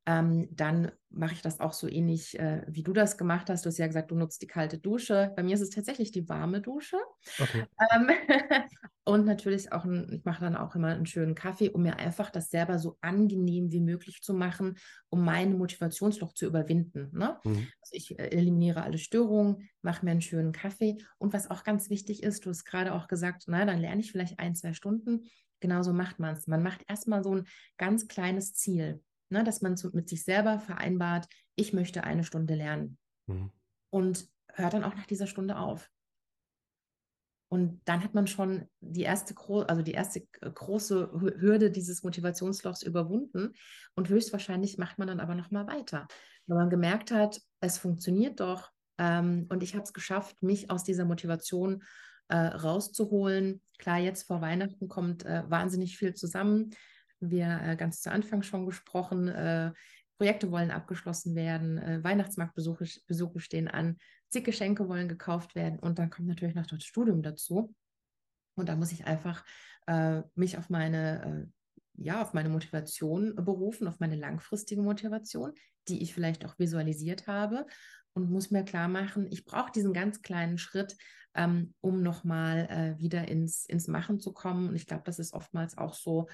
Ähm, dann mache ich das auch so ähnlich, äh, wie du das gemacht hast. Du hast ja gesagt, du nutzt die kalte Dusche. Bei mir ist es tatsächlich die warme Dusche. Okay. Ähm, und natürlich auch, ein, ich mache dann auch immer einen schönen Kaffee, um mir einfach das selber so angenehm wie möglich zu machen, um mein Motivationsloch zu überwinden. Ne? Mhm. Also ich äh, eliminiere alle Störungen, mache mir einen schönen Kaffee. Und was auch ganz wichtig ist, du hast gerade auch gesagt, na, dann lerne ich vielleicht ein, zwei Stunden. Genauso macht man es. Man macht erstmal so ein ganz kleines Ziel ne, dass man so mit sich selber vereinbart, ich möchte eine Stunde lernen. Mhm. Und hört dann auch nach dieser Stunde auf. Und dann hat man schon die erste, also die erste große Hürde dieses Motivationslochs überwunden. Und höchstwahrscheinlich macht man dann aber nochmal weiter. Wenn man gemerkt hat, es funktioniert doch ähm, und ich habe es geschafft, mich aus dieser Motivation äh, rauszuholen. Klar, jetzt vor Weihnachten kommt äh, wahnsinnig viel zusammen wir äh, ganz zu Anfang schon gesprochen. Äh, Projekte wollen abgeschlossen werden, äh, Weihnachtsmarktbesuche Besuche stehen an, zig Geschenke wollen gekauft werden und dann kommt natürlich noch das Studium dazu. Und da muss ich einfach äh, mich auf meine, äh, ja, auf meine Motivation berufen, auf meine langfristige Motivation, die ich vielleicht auch visualisiert habe und muss mir klar machen, ich brauche diesen ganz kleinen Schritt, ähm, um nochmal äh, wieder ins, ins Machen zu kommen. Und ich glaube, das ist oftmals auch so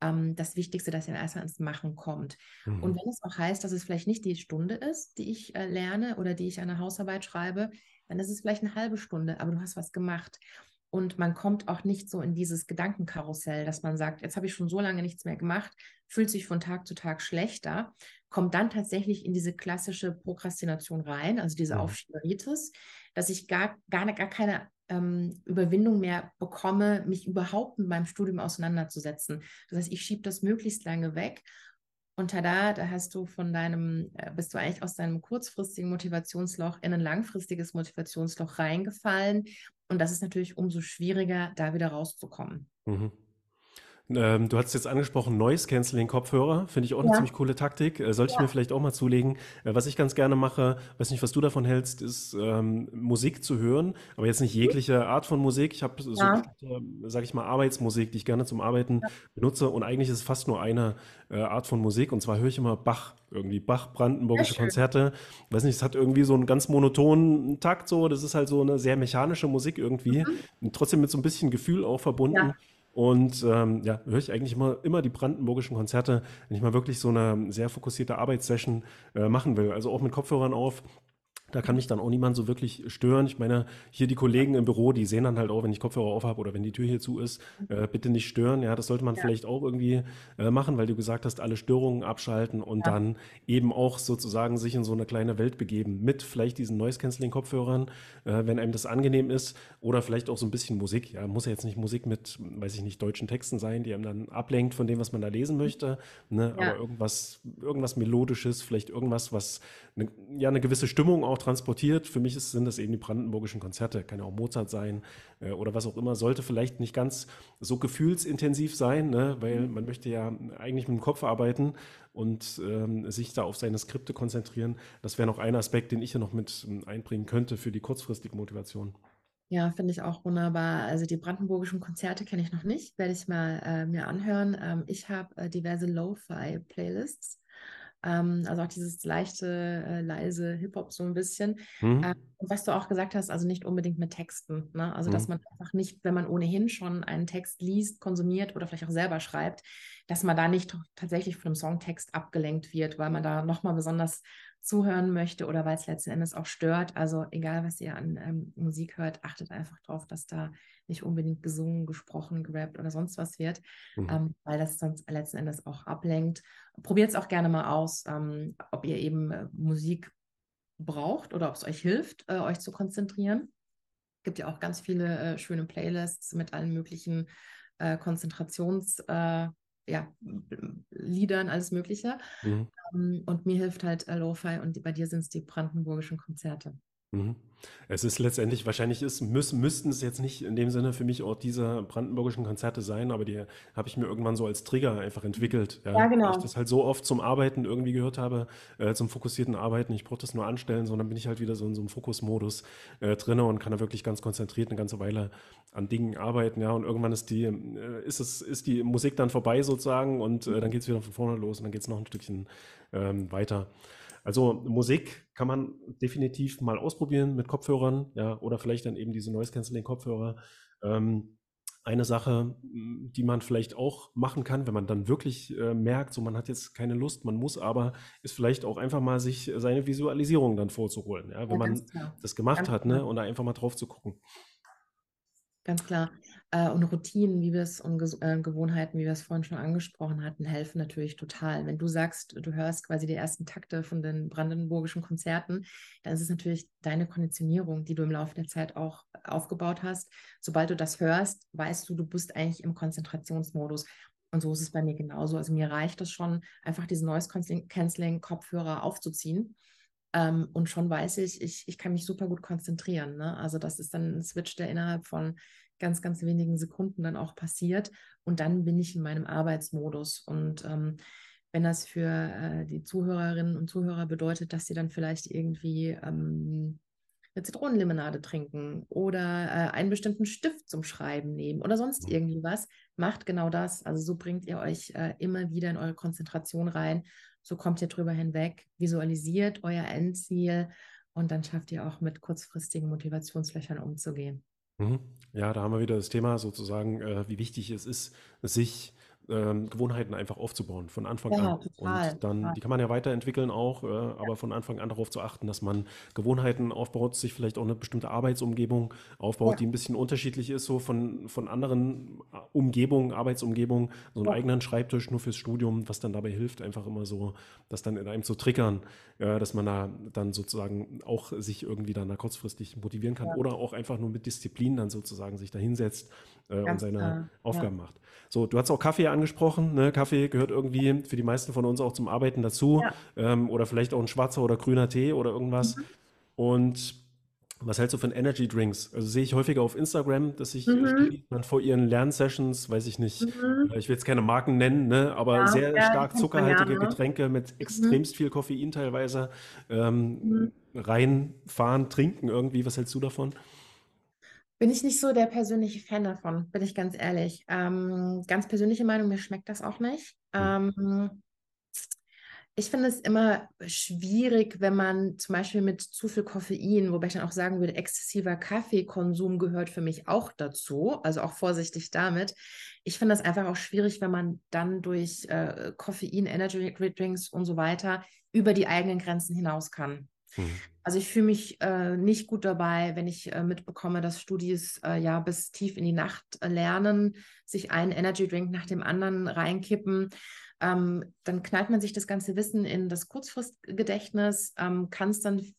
ähm, das Wichtigste, dass er erstmal ins Machen kommt. Mhm. Und wenn es auch heißt, dass es vielleicht nicht die Stunde ist, die ich äh, lerne oder die ich eine Hausarbeit schreibe, dann ist es vielleicht eine halbe Stunde, aber du hast was gemacht. Und man kommt auch nicht so in dieses Gedankenkarussell, dass man sagt, jetzt habe ich schon so lange nichts mehr gemacht, fühlt sich von Tag zu Tag schlechter, kommt dann tatsächlich in diese klassische Prokrastination rein, also diese mhm. Aufschieberitis, dass ich gar, gar, gar keine ähm, Überwindung mehr bekomme, mich überhaupt mit meinem Studium auseinanderzusetzen. Das heißt, ich schiebe das möglichst lange weg und tada, da hast du von deinem, äh, bist du eigentlich aus deinem kurzfristigen Motivationsloch in ein langfristiges Motivationsloch reingefallen. Und das ist natürlich umso schwieriger, da wieder rauszukommen. Mhm. Ähm, du hast jetzt angesprochen, Noise Canceling Kopfhörer, finde ich auch eine ja. ziemlich coole Taktik. Äh, sollte ja. ich mir vielleicht auch mal zulegen. Äh, was ich ganz gerne mache, weiß nicht, was du davon hältst, ist ähm, Musik zu hören, aber jetzt nicht jegliche Art von Musik. Ich habe so, ja. äh, sage ich mal, Arbeitsmusik, die ich gerne zum Arbeiten benutze und eigentlich ist es fast nur eine äh, Art von Musik und zwar höre ich immer Bach, irgendwie Bach, Brandenburgische Konzerte. Weiß nicht, es hat irgendwie so einen ganz monotonen Takt so, das ist halt so eine sehr mechanische Musik irgendwie mhm. trotzdem mit so ein bisschen Gefühl auch verbunden. Und ähm, ja, höre ich eigentlich immer, immer die brandenburgischen Konzerte, wenn ich mal wirklich so eine sehr fokussierte Arbeitssession äh, machen will. Also auch mit Kopfhörern auf, da kann mich dann auch niemand so wirklich stören. Ich meine, hier die Kollegen im Büro, die sehen dann halt auch, wenn ich Kopfhörer auf habe oder wenn die Tür hier zu ist, äh, bitte nicht stören. Ja, das sollte man ja. vielleicht auch irgendwie äh, machen, weil du gesagt hast, alle Störungen abschalten und ja. dann eben auch sozusagen sich in so eine kleine Welt begeben mit vielleicht diesen Noise-Canceling-Kopfhörern, äh, wenn einem das angenehm ist oder vielleicht auch so ein bisschen Musik. Ja, muss ja jetzt nicht Musik mit, weiß ich nicht, deutschen Texten sein, die einem dann ablenkt von dem, was man da lesen möchte. Ne? Ja. Aber irgendwas, irgendwas Melodisches, vielleicht irgendwas, was eine, ja eine gewisse Stimmung auch transportiert. Für mich ist, sind das eben die brandenburgischen Konzerte, kann ja auch Mozart sein äh, oder was auch immer, sollte vielleicht nicht ganz so gefühlsintensiv sein, ne? weil mhm. man möchte ja eigentlich mit dem Kopf arbeiten und ähm, sich da auf seine Skripte konzentrieren. Das wäre noch ein Aspekt, den ich hier noch mit ähm, einbringen könnte für die kurzfristige Motivation. Ja, finde ich auch wunderbar. Also die brandenburgischen Konzerte kenne ich noch nicht, werde ich mal äh, mir anhören. Ähm, ich habe äh, diverse Lo-Fi-Playlists ähm, also auch dieses leichte, äh, leise Hip-Hop so ein bisschen. Mhm. Ähm, und was du auch gesagt hast, also nicht unbedingt mit Texten. Ne? Also, mhm. dass man einfach nicht, wenn man ohnehin schon einen Text liest, konsumiert oder vielleicht auch selber schreibt, dass man da nicht tatsächlich von einem Songtext abgelenkt wird, weil man da nochmal besonders zuhören möchte oder weil es letzten Endes auch stört. Also egal, was ihr an ähm, Musik hört, achtet einfach darauf, dass da nicht unbedingt gesungen, gesprochen, gerappt oder sonst was wird, mhm. ähm, weil das sonst letzten Endes auch ablenkt. Probiert es auch gerne mal aus, ähm, ob ihr eben äh, Musik braucht oder ob es euch hilft, äh, euch zu konzentrieren. Es gibt ja auch ganz viele äh, schöne Playlists mit allen möglichen äh, Konzentrations- äh, ja, Liedern, alles Mögliche. Mhm. Ähm, und mir hilft halt Lo-Fi und bei dir sind es die brandenburgischen Konzerte. Mhm. Es ist letztendlich, wahrscheinlich ist, müß, müssten es jetzt nicht in dem Sinne für mich auch diese brandenburgischen Konzerte sein, aber die habe ich mir irgendwann so als Trigger einfach entwickelt. Ja, ja genau. Weil ich das halt so oft zum Arbeiten irgendwie gehört habe, äh, zum fokussierten Arbeiten. Ich brauche das nur anstellen, sondern bin ich halt wieder so in so einem Fokusmodus äh, drin und kann da wirklich ganz konzentriert eine ganze Weile an Dingen arbeiten. Ja, und irgendwann ist die, äh, ist es, ist die Musik dann vorbei sozusagen und äh, dann geht es wieder von vorne los und dann geht es noch ein Stückchen ähm, weiter. Also Musik kann man definitiv mal ausprobieren mit Kopfhörern, ja, oder vielleicht dann eben diese Noise Cancelling Kopfhörer. Ähm, eine Sache, die man vielleicht auch machen kann, wenn man dann wirklich äh, merkt, so man hat jetzt keine Lust, man muss aber, ist vielleicht auch einfach mal sich seine Visualisierung dann vorzuholen, ja, wenn ja, man das gemacht ganz hat, ne, und da einfach mal drauf zu gucken. Ganz klar. Äh, und Routinen, wie wir es und äh, Gewohnheiten, wie wir es vorhin schon angesprochen hatten, helfen natürlich total. Wenn du sagst, du hörst quasi die ersten Takte von den brandenburgischen Konzerten, dann ist es natürlich deine Konditionierung, die du im Laufe der Zeit auch aufgebaut hast. Sobald du das hörst, weißt du, du bist eigentlich im Konzentrationsmodus. Und so ist es bei mir genauso. Also mir reicht es schon, einfach diesen Noise Canceling Kopfhörer aufzuziehen ähm, und schon weiß ich, ich, ich kann mich super gut konzentrieren. Ne? Also das ist dann ein Switch, der innerhalb von ganz, ganz wenigen Sekunden dann auch passiert. Und dann bin ich in meinem Arbeitsmodus. Und ähm, wenn das für äh, die Zuhörerinnen und Zuhörer bedeutet, dass sie dann vielleicht irgendwie ähm, eine Zitronenlimonade trinken oder äh, einen bestimmten Stift zum Schreiben nehmen oder sonst mhm. irgendwie was, macht genau das. Also so bringt ihr euch äh, immer wieder in eure Konzentration rein so kommt ihr drüber hinweg, visualisiert euer Endziel und dann schafft ihr auch mit kurzfristigen Motivationslöchern umzugehen. Mhm. Ja, da haben wir wieder das Thema sozusagen, äh, wie wichtig es ist, sich ähm, Gewohnheiten einfach aufzubauen, von Anfang ja, an. Total, und dann, total. die kann man ja weiterentwickeln auch, äh, aber ja. von Anfang an darauf zu achten, dass man Gewohnheiten aufbaut, sich vielleicht auch eine bestimmte Arbeitsumgebung aufbaut, ja. die ein bisschen unterschiedlich ist, so von, von anderen äh, Umgebungen, Arbeitsumgebungen, so einen eigenen Schreibtisch nur fürs Studium, was dann dabei hilft, einfach immer so, das dann in einem zu triggern, äh, dass man da dann sozusagen auch sich irgendwie dann da kurzfristig motivieren kann oder auch einfach nur mit Disziplin dann sozusagen sich da hinsetzt äh, und seine äh, Aufgaben macht. So, du hast auch Kaffee angesprochen. Ne? Kaffee gehört irgendwie für die meisten von uns auch zum Arbeiten dazu. Ja. Ähm, oder vielleicht auch ein schwarzer oder grüner Tee oder irgendwas. Mhm. Und was hältst du von Energy Drinks? Also sehe ich häufiger auf Instagram, dass sich mhm. dann vor ihren Lernsessions, weiß ich nicht, mhm. Äh, ich will jetzt keine Marken nennen, ne, aber ja, sehr ja, stark zuckerhaltige gerne. Getränke mit mhm. extremst viel Koffein teilweise ähm, mhm. reinfahren, trinken irgendwie. Was hältst du davon? Bin ich nicht so der persönliche Fan davon, bin ich ganz ehrlich. Ähm, ganz persönliche Meinung, mir schmeckt das auch nicht. Hm. Ähm, ich finde es immer schwierig, wenn man zum Beispiel mit zu viel Koffein, wobei ich dann auch sagen würde, exzessiver Kaffeekonsum gehört für mich auch dazu, also auch vorsichtig damit. Ich finde es einfach auch schwierig, wenn man dann durch äh, Koffein, Energy Drinks und so weiter über die eigenen Grenzen hinaus kann. Mhm. Also ich fühle mich äh, nicht gut dabei, wenn ich äh, mitbekomme, dass Studis äh, ja bis tief in die Nacht äh, lernen, sich einen Energy Drink nach dem anderen reinkippen. Ähm, dann knallt man sich das ganze Wissen in das Kurzfristgedächtnis, ähm, kann es dann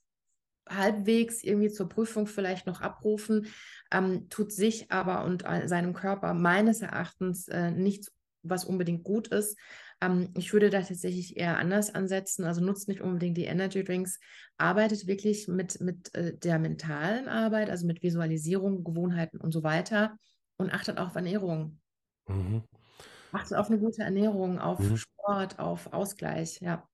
halbwegs irgendwie zur Prüfung vielleicht noch abrufen, ähm, tut sich aber und seinem Körper meines Erachtens äh, nichts, was unbedingt gut ist. Ähm, ich würde da tatsächlich eher anders ansetzen. Also nutzt nicht unbedingt die Energy Drinks, arbeitet wirklich mit, mit äh, der mentalen Arbeit, also mit Visualisierung, Gewohnheiten und so weiter und achtet auf Ernährung. Mhm. Achtet auf eine gute Ernährung, auf mhm. Sport, auf Ausgleich, ja.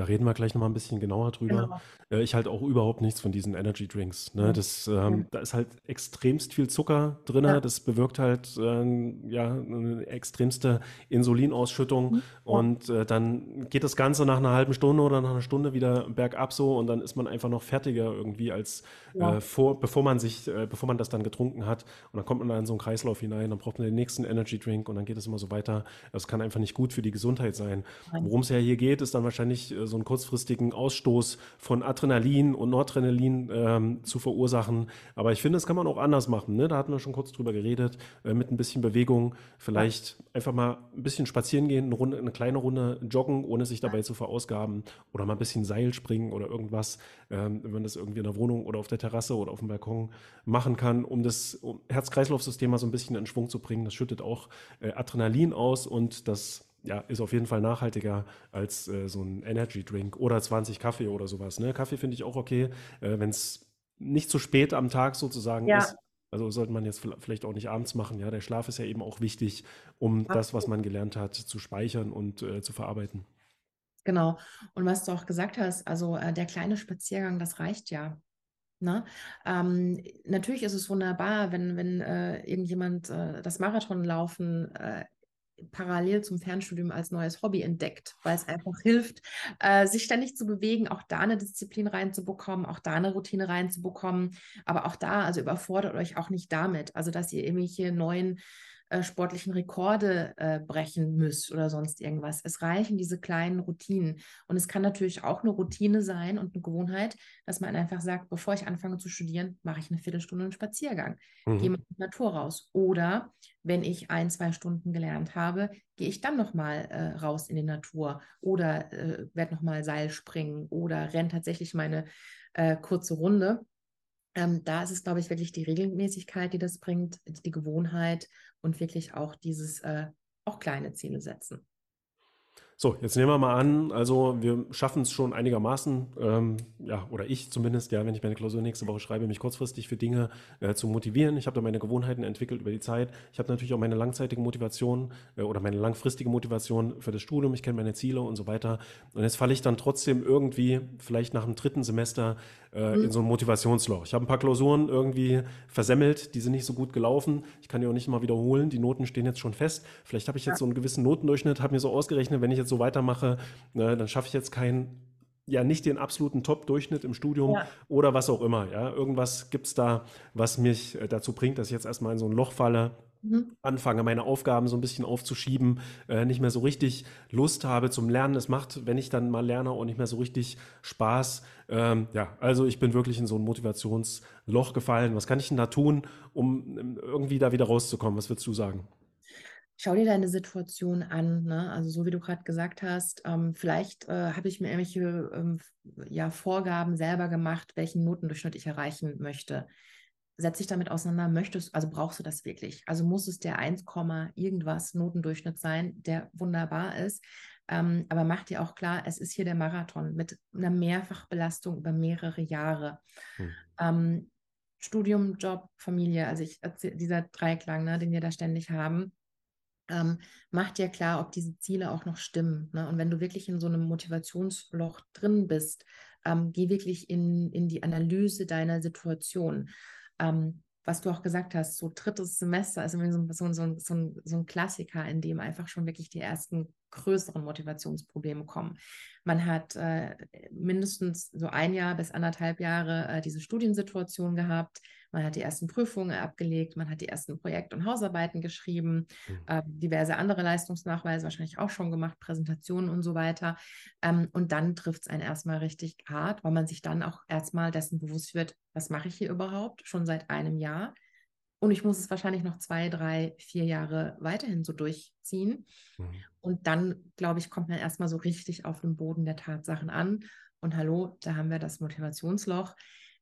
Da reden wir gleich nochmal ein bisschen genauer drüber. Genau. Äh, ich halte auch überhaupt nichts von diesen Energy Drinks. Ne? Das, ähm, ja. Da ist halt extremst viel Zucker drin. Ja. Das bewirkt halt äh, ja, eine extremste Insulinausschüttung. Mhm. Ja. Und äh, dann geht das Ganze nach einer halben Stunde oder nach einer Stunde wieder bergab so und dann ist man einfach noch fertiger irgendwie als äh, vor, bevor man sich, äh, bevor man das dann getrunken hat. Und dann kommt man da in so einen Kreislauf hinein, dann braucht man den nächsten Energy Drink und dann geht es immer so weiter. Das kann einfach nicht gut für die Gesundheit sein. Worum es ja hier geht, ist dann wahrscheinlich äh, so einen kurzfristigen Ausstoß von Adrenalin und Noradrenalin ähm, zu verursachen. Aber ich finde, das kann man auch anders machen. Ne? Da hatten wir schon kurz drüber geredet, äh, mit ein bisschen Bewegung. Vielleicht ja. einfach mal ein bisschen spazieren gehen, eine, Runde, eine kleine Runde joggen, ohne sich dabei ja. zu verausgaben. Oder mal ein bisschen Seil springen oder irgendwas, ähm, wenn man das irgendwie in der Wohnung oder auf der Terrasse oder auf dem Balkon machen kann, um das um Herz-Kreislauf-System mal so ein bisschen in Schwung zu bringen. Das schüttet auch äh, Adrenalin aus und das ja, ist auf jeden Fall nachhaltiger als äh, so ein Energy Drink oder 20 Kaffee oder sowas. Ne? Kaffee finde ich auch okay, äh, wenn es nicht zu spät am Tag sozusagen ja. ist. Also sollte man jetzt vielleicht auch nicht abends machen. Ja, der Schlaf ist ja eben auch wichtig, um Absolut. das, was man gelernt hat, zu speichern und äh, zu verarbeiten. Genau. Und was du auch gesagt hast, also äh, der kleine Spaziergang, das reicht ja. Ne? Ähm, natürlich ist es wunderbar, wenn, wenn äh, irgendjemand äh, das Marathonlaufen äh, parallel zum Fernstudium als neues Hobby entdeckt, weil es einfach hilft, äh, sich ständig zu bewegen, auch da eine Disziplin reinzubekommen, auch da eine Routine reinzubekommen. Aber auch da, also überfordert euch auch nicht damit, also dass ihr irgendwelche neuen äh, sportlichen Rekorde äh, brechen müsst oder sonst irgendwas. Es reichen diese kleinen Routinen. Und es kann natürlich auch eine Routine sein und eine Gewohnheit, dass man einfach sagt, bevor ich anfange zu studieren, mache ich eine Viertelstunde einen Spaziergang, mhm. gehe mit der Natur raus. Oder wenn ich ein, zwei Stunden gelernt habe, gehe ich dann nochmal äh, raus in die Natur oder äh, werde nochmal Seil springen oder renne tatsächlich meine äh, kurze Runde. Ähm, da ist es, glaube ich, wirklich die Regelmäßigkeit, die das bringt, die Gewohnheit und wirklich auch dieses äh, auch kleine Ziele setzen. So, jetzt nehmen wir mal an, also wir schaffen es schon einigermaßen, ähm, ja, oder ich zumindest, ja, wenn ich meine Klausur nächste Woche schreibe, mich kurzfristig für Dinge äh, zu motivieren. Ich habe da meine Gewohnheiten entwickelt über die Zeit. Ich habe natürlich auch meine langzeitige Motivation äh, oder meine langfristige Motivation für das Studium. Ich kenne meine Ziele und so weiter. Und jetzt falle ich dann trotzdem irgendwie, vielleicht nach dem dritten Semester, äh, mhm. in so ein Motivationsloch. Ich habe ein paar Klausuren irgendwie versemmelt, die sind nicht so gut gelaufen. Ich kann die auch nicht mal wiederholen. Die Noten stehen jetzt schon fest. Vielleicht habe ich jetzt so einen gewissen Notendurchschnitt, habe mir so ausgerechnet, wenn ich jetzt so weitermache, ne, dann schaffe ich jetzt keinen ja nicht den absoluten Top-Durchschnitt im Studium ja. oder was auch immer. Ja, irgendwas gibt es da, was mich äh, dazu bringt, dass ich jetzt erstmal in so ein Loch falle mhm. anfange, meine Aufgaben so ein bisschen aufzuschieben, äh, nicht mehr so richtig Lust habe zum Lernen. Es macht, wenn ich dann mal lerne, auch nicht mehr so richtig Spaß. Ähm, ja, also ich bin wirklich in so ein Motivationsloch gefallen. Was kann ich denn da tun, um ähm, irgendwie da wieder rauszukommen? Was würdest du sagen? Schau dir deine Situation an. Ne? Also so wie du gerade gesagt hast, ähm, vielleicht äh, habe ich mir irgendwelche ähm, ja, Vorgaben selber gemacht, welchen Notendurchschnitt ich erreichen möchte. Setz dich damit auseinander, möchtest, also brauchst du das wirklich? Also muss es der 1, irgendwas Notendurchschnitt sein, der wunderbar ist. Ähm, aber mach dir auch klar, es ist hier der Marathon mit einer Mehrfachbelastung über mehrere Jahre. Hm. Ähm, Studium, Job, Familie, also ich dieser Dreiklang, ne, den wir da ständig haben, ähm, mach dir klar, ob diese Ziele auch noch stimmen. Ne? Und wenn du wirklich in so einem Motivationsloch drin bist, ähm, geh wirklich in, in die Analyse deiner Situation. Ähm, was du auch gesagt hast, so drittes Semester ist so, so, so, so, ein, so ein Klassiker, in dem einfach schon wirklich die ersten größeren Motivationsprobleme kommen. Man hat äh, mindestens so ein Jahr bis anderthalb Jahre äh, diese Studiensituation gehabt. Man hat die ersten Prüfungen abgelegt, man hat die ersten Projekt- und Hausarbeiten geschrieben, äh, diverse andere Leistungsnachweise wahrscheinlich auch schon gemacht, Präsentationen und so weiter. Ähm, und dann trifft es einen erstmal richtig hart, weil man sich dann auch erstmal dessen bewusst wird, was mache ich hier überhaupt schon seit einem Jahr? Und ich muss es wahrscheinlich noch zwei, drei, vier Jahre weiterhin so durchziehen. Mhm. Und dann, glaube ich, kommt man erstmal so richtig auf dem Boden der Tatsachen an. Und hallo, da haben wir das Motivationsloch.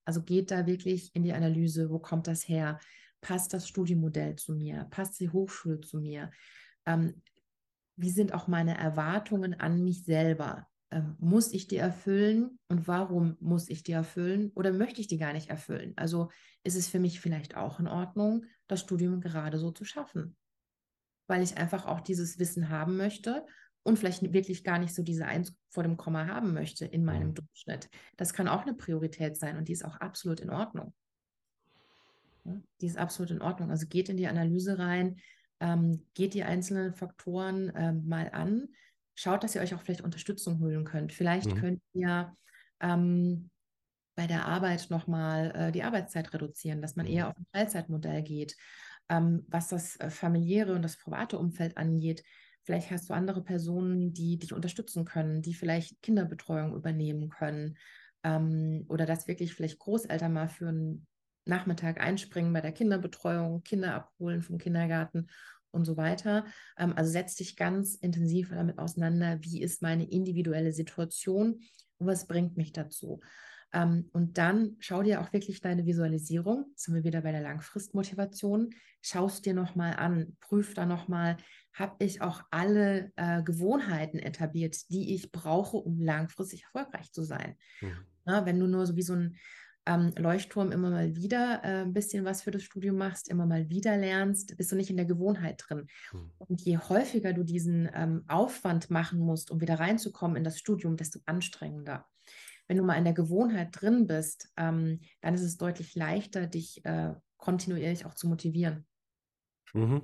Also geht da wirklich in die Analyse, wo kommt das her? Passt das Studienmodell zu mir? Passt die Hochschule zu mir? Ähm, wie sind auch meine Erwartungen an mich selber? Ähm, muss ich die erfüllen und warum muss ich die erfüllen oder möchte ich die gar nicht erfüllen? Also ist es für mich vielleicht auch in Ordnung, das Studium gerade so zu schaffen, weil ich einfach auch dieses Wissen haben möchte und vielleicht wirklich gar nicht so diese Eins vor dem Komma haben möchte in meinem mhm. Durchschnitt. Das kann auch eine Priorität sein und die ist auch absolut in Ordnung. Die ist absolut in Ordnung. Also geht in die Analyse rein, ähm, geht die einzelnen Faktoren ähm, mal an, schaut, dass ihr euch auch vielleicht Unterstützung holen könnt. Vielleicht mhm. könnt ihr ähm, bei der Arbeit nochmal äh, die Arbeitszeit reduzieren, dass man eher mhm. auf ein Teilzeitmodell geht. Ähm, was das äh, familiäre und das private Umfeld angeht, vielleicht hast du andere Personen, die dich unterstützen können, die vielleicht Kinderbetreuung übernehmen können ähm, oder dass wirklich vielleicht Großeltern mal für einen Nachmittag einspringen bei der Kinderbetreuung, Kinder abholen vom Kindergarten und so weiter. Ähm, also setz dich ganz intensiv damit auseinander, wie ist meine individuelle Situation und was bringt mich dazu. Ähm, und dann schau dir auch wirklich deine Visualisierung, jetzt sind wir wieder bei der Langfristmotivation, schaust dir nochmal an, prüf da nochmal, habe ich auch alle äh, Gewohnheiten etabliert, die ich brauche, um langfristig erfolgreich zu sein. Mhm. Na, wenn du nur so wie so ein ähm, Leuchtturm immer mal wieder äh, ein bisschen was für das Studium machst, immer mal wieder lernst, bist du nicht in der Gewohnheit drin. Mhm. Und je häufiger du diesen ähm, Aufwand machen musst, um wieder reinzukommen in das Studium, desto anstrengender wenn du mal in der Gewohnheit drin bist, ähm, dann ist es deutlich leichter, dich äh, kontinuierlich auch zu motivieren. Mhm.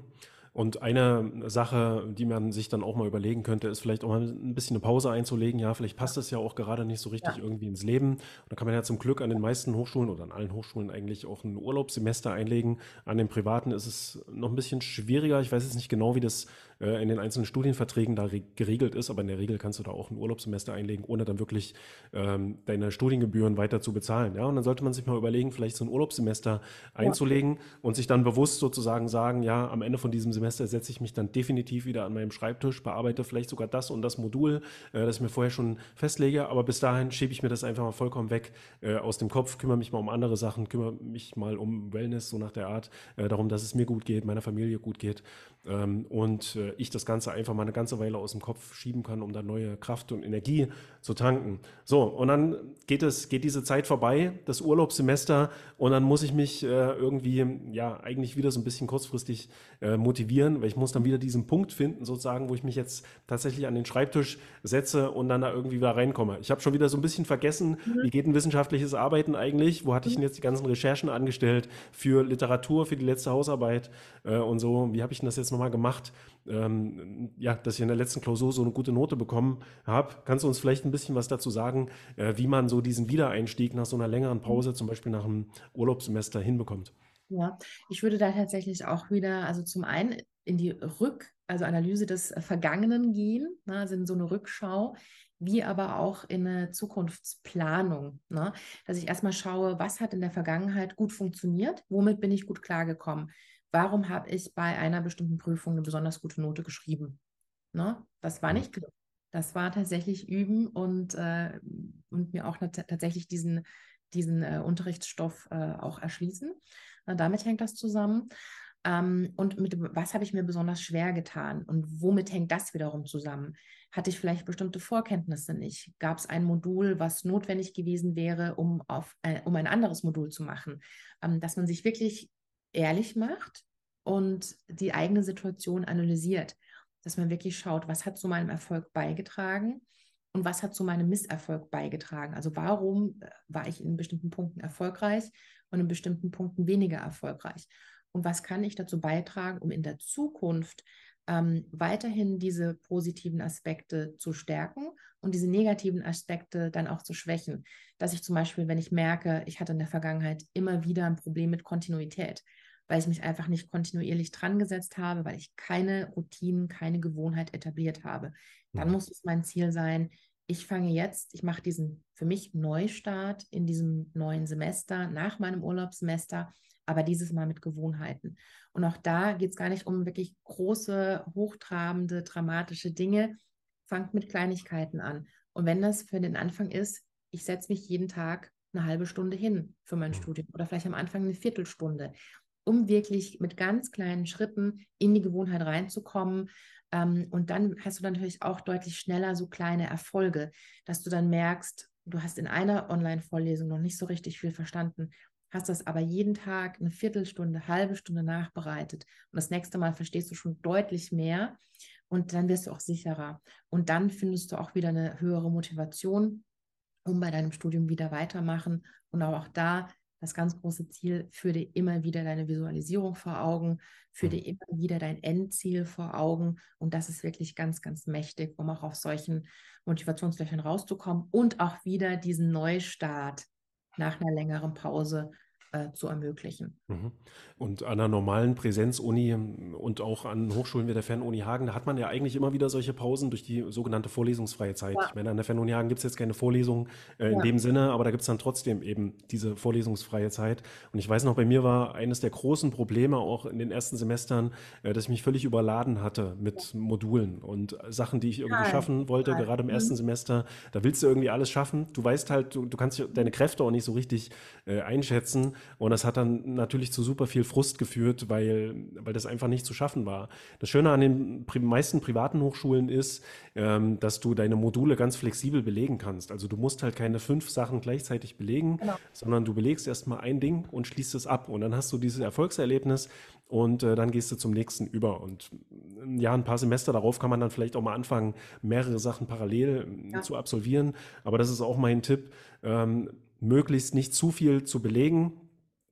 Und eine Sache, die man sich dann auch mal überlegen könnte, ist vielleicht auch mal ein bisschen eine Pause einzulegen. Ja, vielleicht passt das ja auch gerade nicht so richtig ja. irgendwie ins Leben. Und da kann man ja zum Glück an den meisten Hochschulen oder an allen Hochschulen eigentlich auch ein Urlaubssemester einlegen. An den privaten ist es noch ein bisschen schwieriger. Ich weiß jetzt nicht genau, wie das äh, in den einzelnen Studienverträgen da geregelt ist, aber in der Regel kannst du da auch ein Urlaubssemester einlegen, ohne dann wirklich ähm, deine Studiengebühren weiter zu bezahlen. Ja, und dann sollte man sich mal überlegen, vielleicht so ein Urlaubssemester einzulegen ja. und sich dann bewusst sozusagen sagen, ja, am Ende von diesem Semester setze ich mich dann definitiv wieder an meinem Schreibtisch, bearbeite vielleicht sogar das und das Modul, äh, das ich mir vorher schon festlege, aber bis dahin schiebe ich mir das einfach mal vollkommen weg äh, aus dem Kopf, kümmere mich mal um andere Sachen, kümmere mich mal um Wellness, so nach der Art, äh, darum, dass es mir gut geht, meiner Familie gut geht ähm, und äh, ich das Ganze einfach mal eine ganze Weile aus dem Kopf schieben kann, um da neue Kraft und Energie zu tanken. So, und dann geht es, geht diese Zeit vorbei, das Urlaubssemester, und dann muss ich mich äh, irgendwie, ja, eigentlich wieder so ein bisschen kurzfristig äh, motivieren, weil ich muss dann wieder diesen Punkt finden, sozusagen, wo ich mich jetzt tatsächlich an den Schreibtisch setze und dann da irgendwie wieder reinkomme. Ich habe schon wieder so ein bisschen vergessen, mhm. wie geht ein wissenschaftliches Arbeiten eigentlich? Wo hatte ich denn jetzt die ganzen Recherchen angestellt für Literatur, für die letzte Hausarbeit äh, und so? Wie habe ich denn das jetzt nochmal gemacht, ähm, ja, dass ich in der letzten Klausur so eine gute Note bekommen habe. Kannst du uns vielleicht ein bisschen was dazu sagen, äh, wie man so diesen Wiedereinstieg nach so einer längeren Pause, zum Beispiel nach einem Urlaubssemester, hinbekommt? Ja, ich würde da tatsächlich auch wieder, also zum einen in die Rück, also Analyse des Vergangenen gehen, ne, also in so eine Rückschau, wie aber auch in eine Zukunftsplanung. Ne? Dass ich erstmal schaue, was hat in der Vergangenheit gut funktioniert, womit bin ich gut klargekommen, warum habe ich bei einer bestimmten Prüfung eine besonders gute Note geschrieben. Ne? Das war mhm. nicht Glück. Das war tatsächlich Üben und, äh, und mir auch tatsächlich diesen, diesen äh, Unterrichtsstoff äh, auch erschließen. damit hängt das zusammen. Ähm, und mit was habe ich mir besonders schwer getan und womit hängt das wiederum zusammen? Hatte ich vielleicht bestimmte Vorkenntnisse nicht? Gab es ein Modul, was notwendig gewesen wäre, um, auf, äh, um ein anderes Modul zu machen? Ähm, dass man sich wirklich ehrlich macht und die eigene Situation analysiert. Dass man wirklich schaut, was hat zu meinem Erfolg beigetragen und was hat zu meinem Misserfolg beigetragen. Also warum äh, war ich in bestimmten Punkten erfolgreich und in bestimmten Punkten weniger erfolgreich? und was kann ich dazu beitragen, um in der Zukunft ähm, weiterhin diese positiven Aspekte zu stärken und diese negativen Aspekte dann auch zu schwächen. Dass ich zum Beispiel, wenn ich merke, ich hatte in der Vergangenheit immer wieder ein Problem mit Kontinuität, weil ich mich einfach nicht kontinuierlich dran gesetzt habe, weil ich keine Routinen, keine Gewohnheit etabliert habe, dann mhm. muss es mein Ziel sein, ich fange jetzt, ich mache diesen für mich Neustart in diesem neuen Semester nach meinem Urlaubssemester aber dieses Mal mit Gewohnheiten. Und auch da geht es gar nicht um wirklich große, hochtrabende, dramatische Dinge. Fangt mit Kleinigkeiten an. Und wenn das für den Anfang ist, ich setze mich jeden Tag eine halbe Stunde hin für mein Studium oder vielleicht am Anfang eine Viertelstunde, um wirklich mit ganz kleinen Schritten in die Gewohnheit reinzukommen. Ähm, und dann hast du natürlich auch deutlich schneller so kleine Erfolge, dass du dann merkst, du hast in einer Online-Vorlesung noch nicht so richtig viel verstanden hast das aber jeden Tag eine Viertelstunde, halbe Stunde nachbereitet und das nächste Mal verstehst du schon deutlich mehr und dann wirst du auch sicherer und dann findest du auch wieder eine höhere Motivation, um bei deinem Studium wieder weitermachen und auch da das ganz große Ziel, führ dir immer wieder deine Visualisierung vor Augen, führ dir immer wieder dein Endziel vor Augen. Und das ist wirklich ganz, ganz mächtig, um auch auf solchen Motivationslöchern rauszukommen und auch wieder diesen Neustart nach einer längeren Pause äh, zu ermöglichen. Mhm. Und an einer normalen Präsenzuni und auch an Hochschulen wie der Fernuni Hagen, da hat man ja eigentlich immer wieder solche Pausen durch die sogenannte vorlesungsfreie Zeit. Ja. Ich meine, an der Fernuni Hagen gibt es jetzt keine Vorlesung äh, in ja. dem Sinne, aber da gibt es dann trotzdem eben diese vorlesungsfreie Zeit. Und ich weiß noch, bei mir war eines der großen Probleme auch in den ersten Semestern, äh, dass ich mich völlig überladen hatte mit ja. Modulen und Sachen, die ich irgendwie schaffen wollte, gerade im mhm. ersten Semester. Da willst du irgendwie alles schaffen. Du weißt halt, du, du kannst deine Kräfte auch nicht so richtig äh, einschätzen. Und das hat dann natürlich zu super viel Frust geführt, weil, weil das einfach nicht zu schaffen war. Das Schöne an den meisten privaten Hochschulen ist, ähm, dass du deine Module ganz flexibel belegen kannst. Also du musst halt keine fünf Sachen gleichzeitig belegen, genau. sondern du belegst erstmal ein Ding und schließt es ab. Und dann hast du dieses Erfolgserlebnis und äh, dann gehst du zum nächsten über. Und ja, ein paar Semester darauf kann man dann vielleicht auch mal anfangen, mehrere Sachen parallel ja. zu absolvieren. Aber das ist auch mein Tipp. Ähm, möglichst nicht zu viel zu belegen,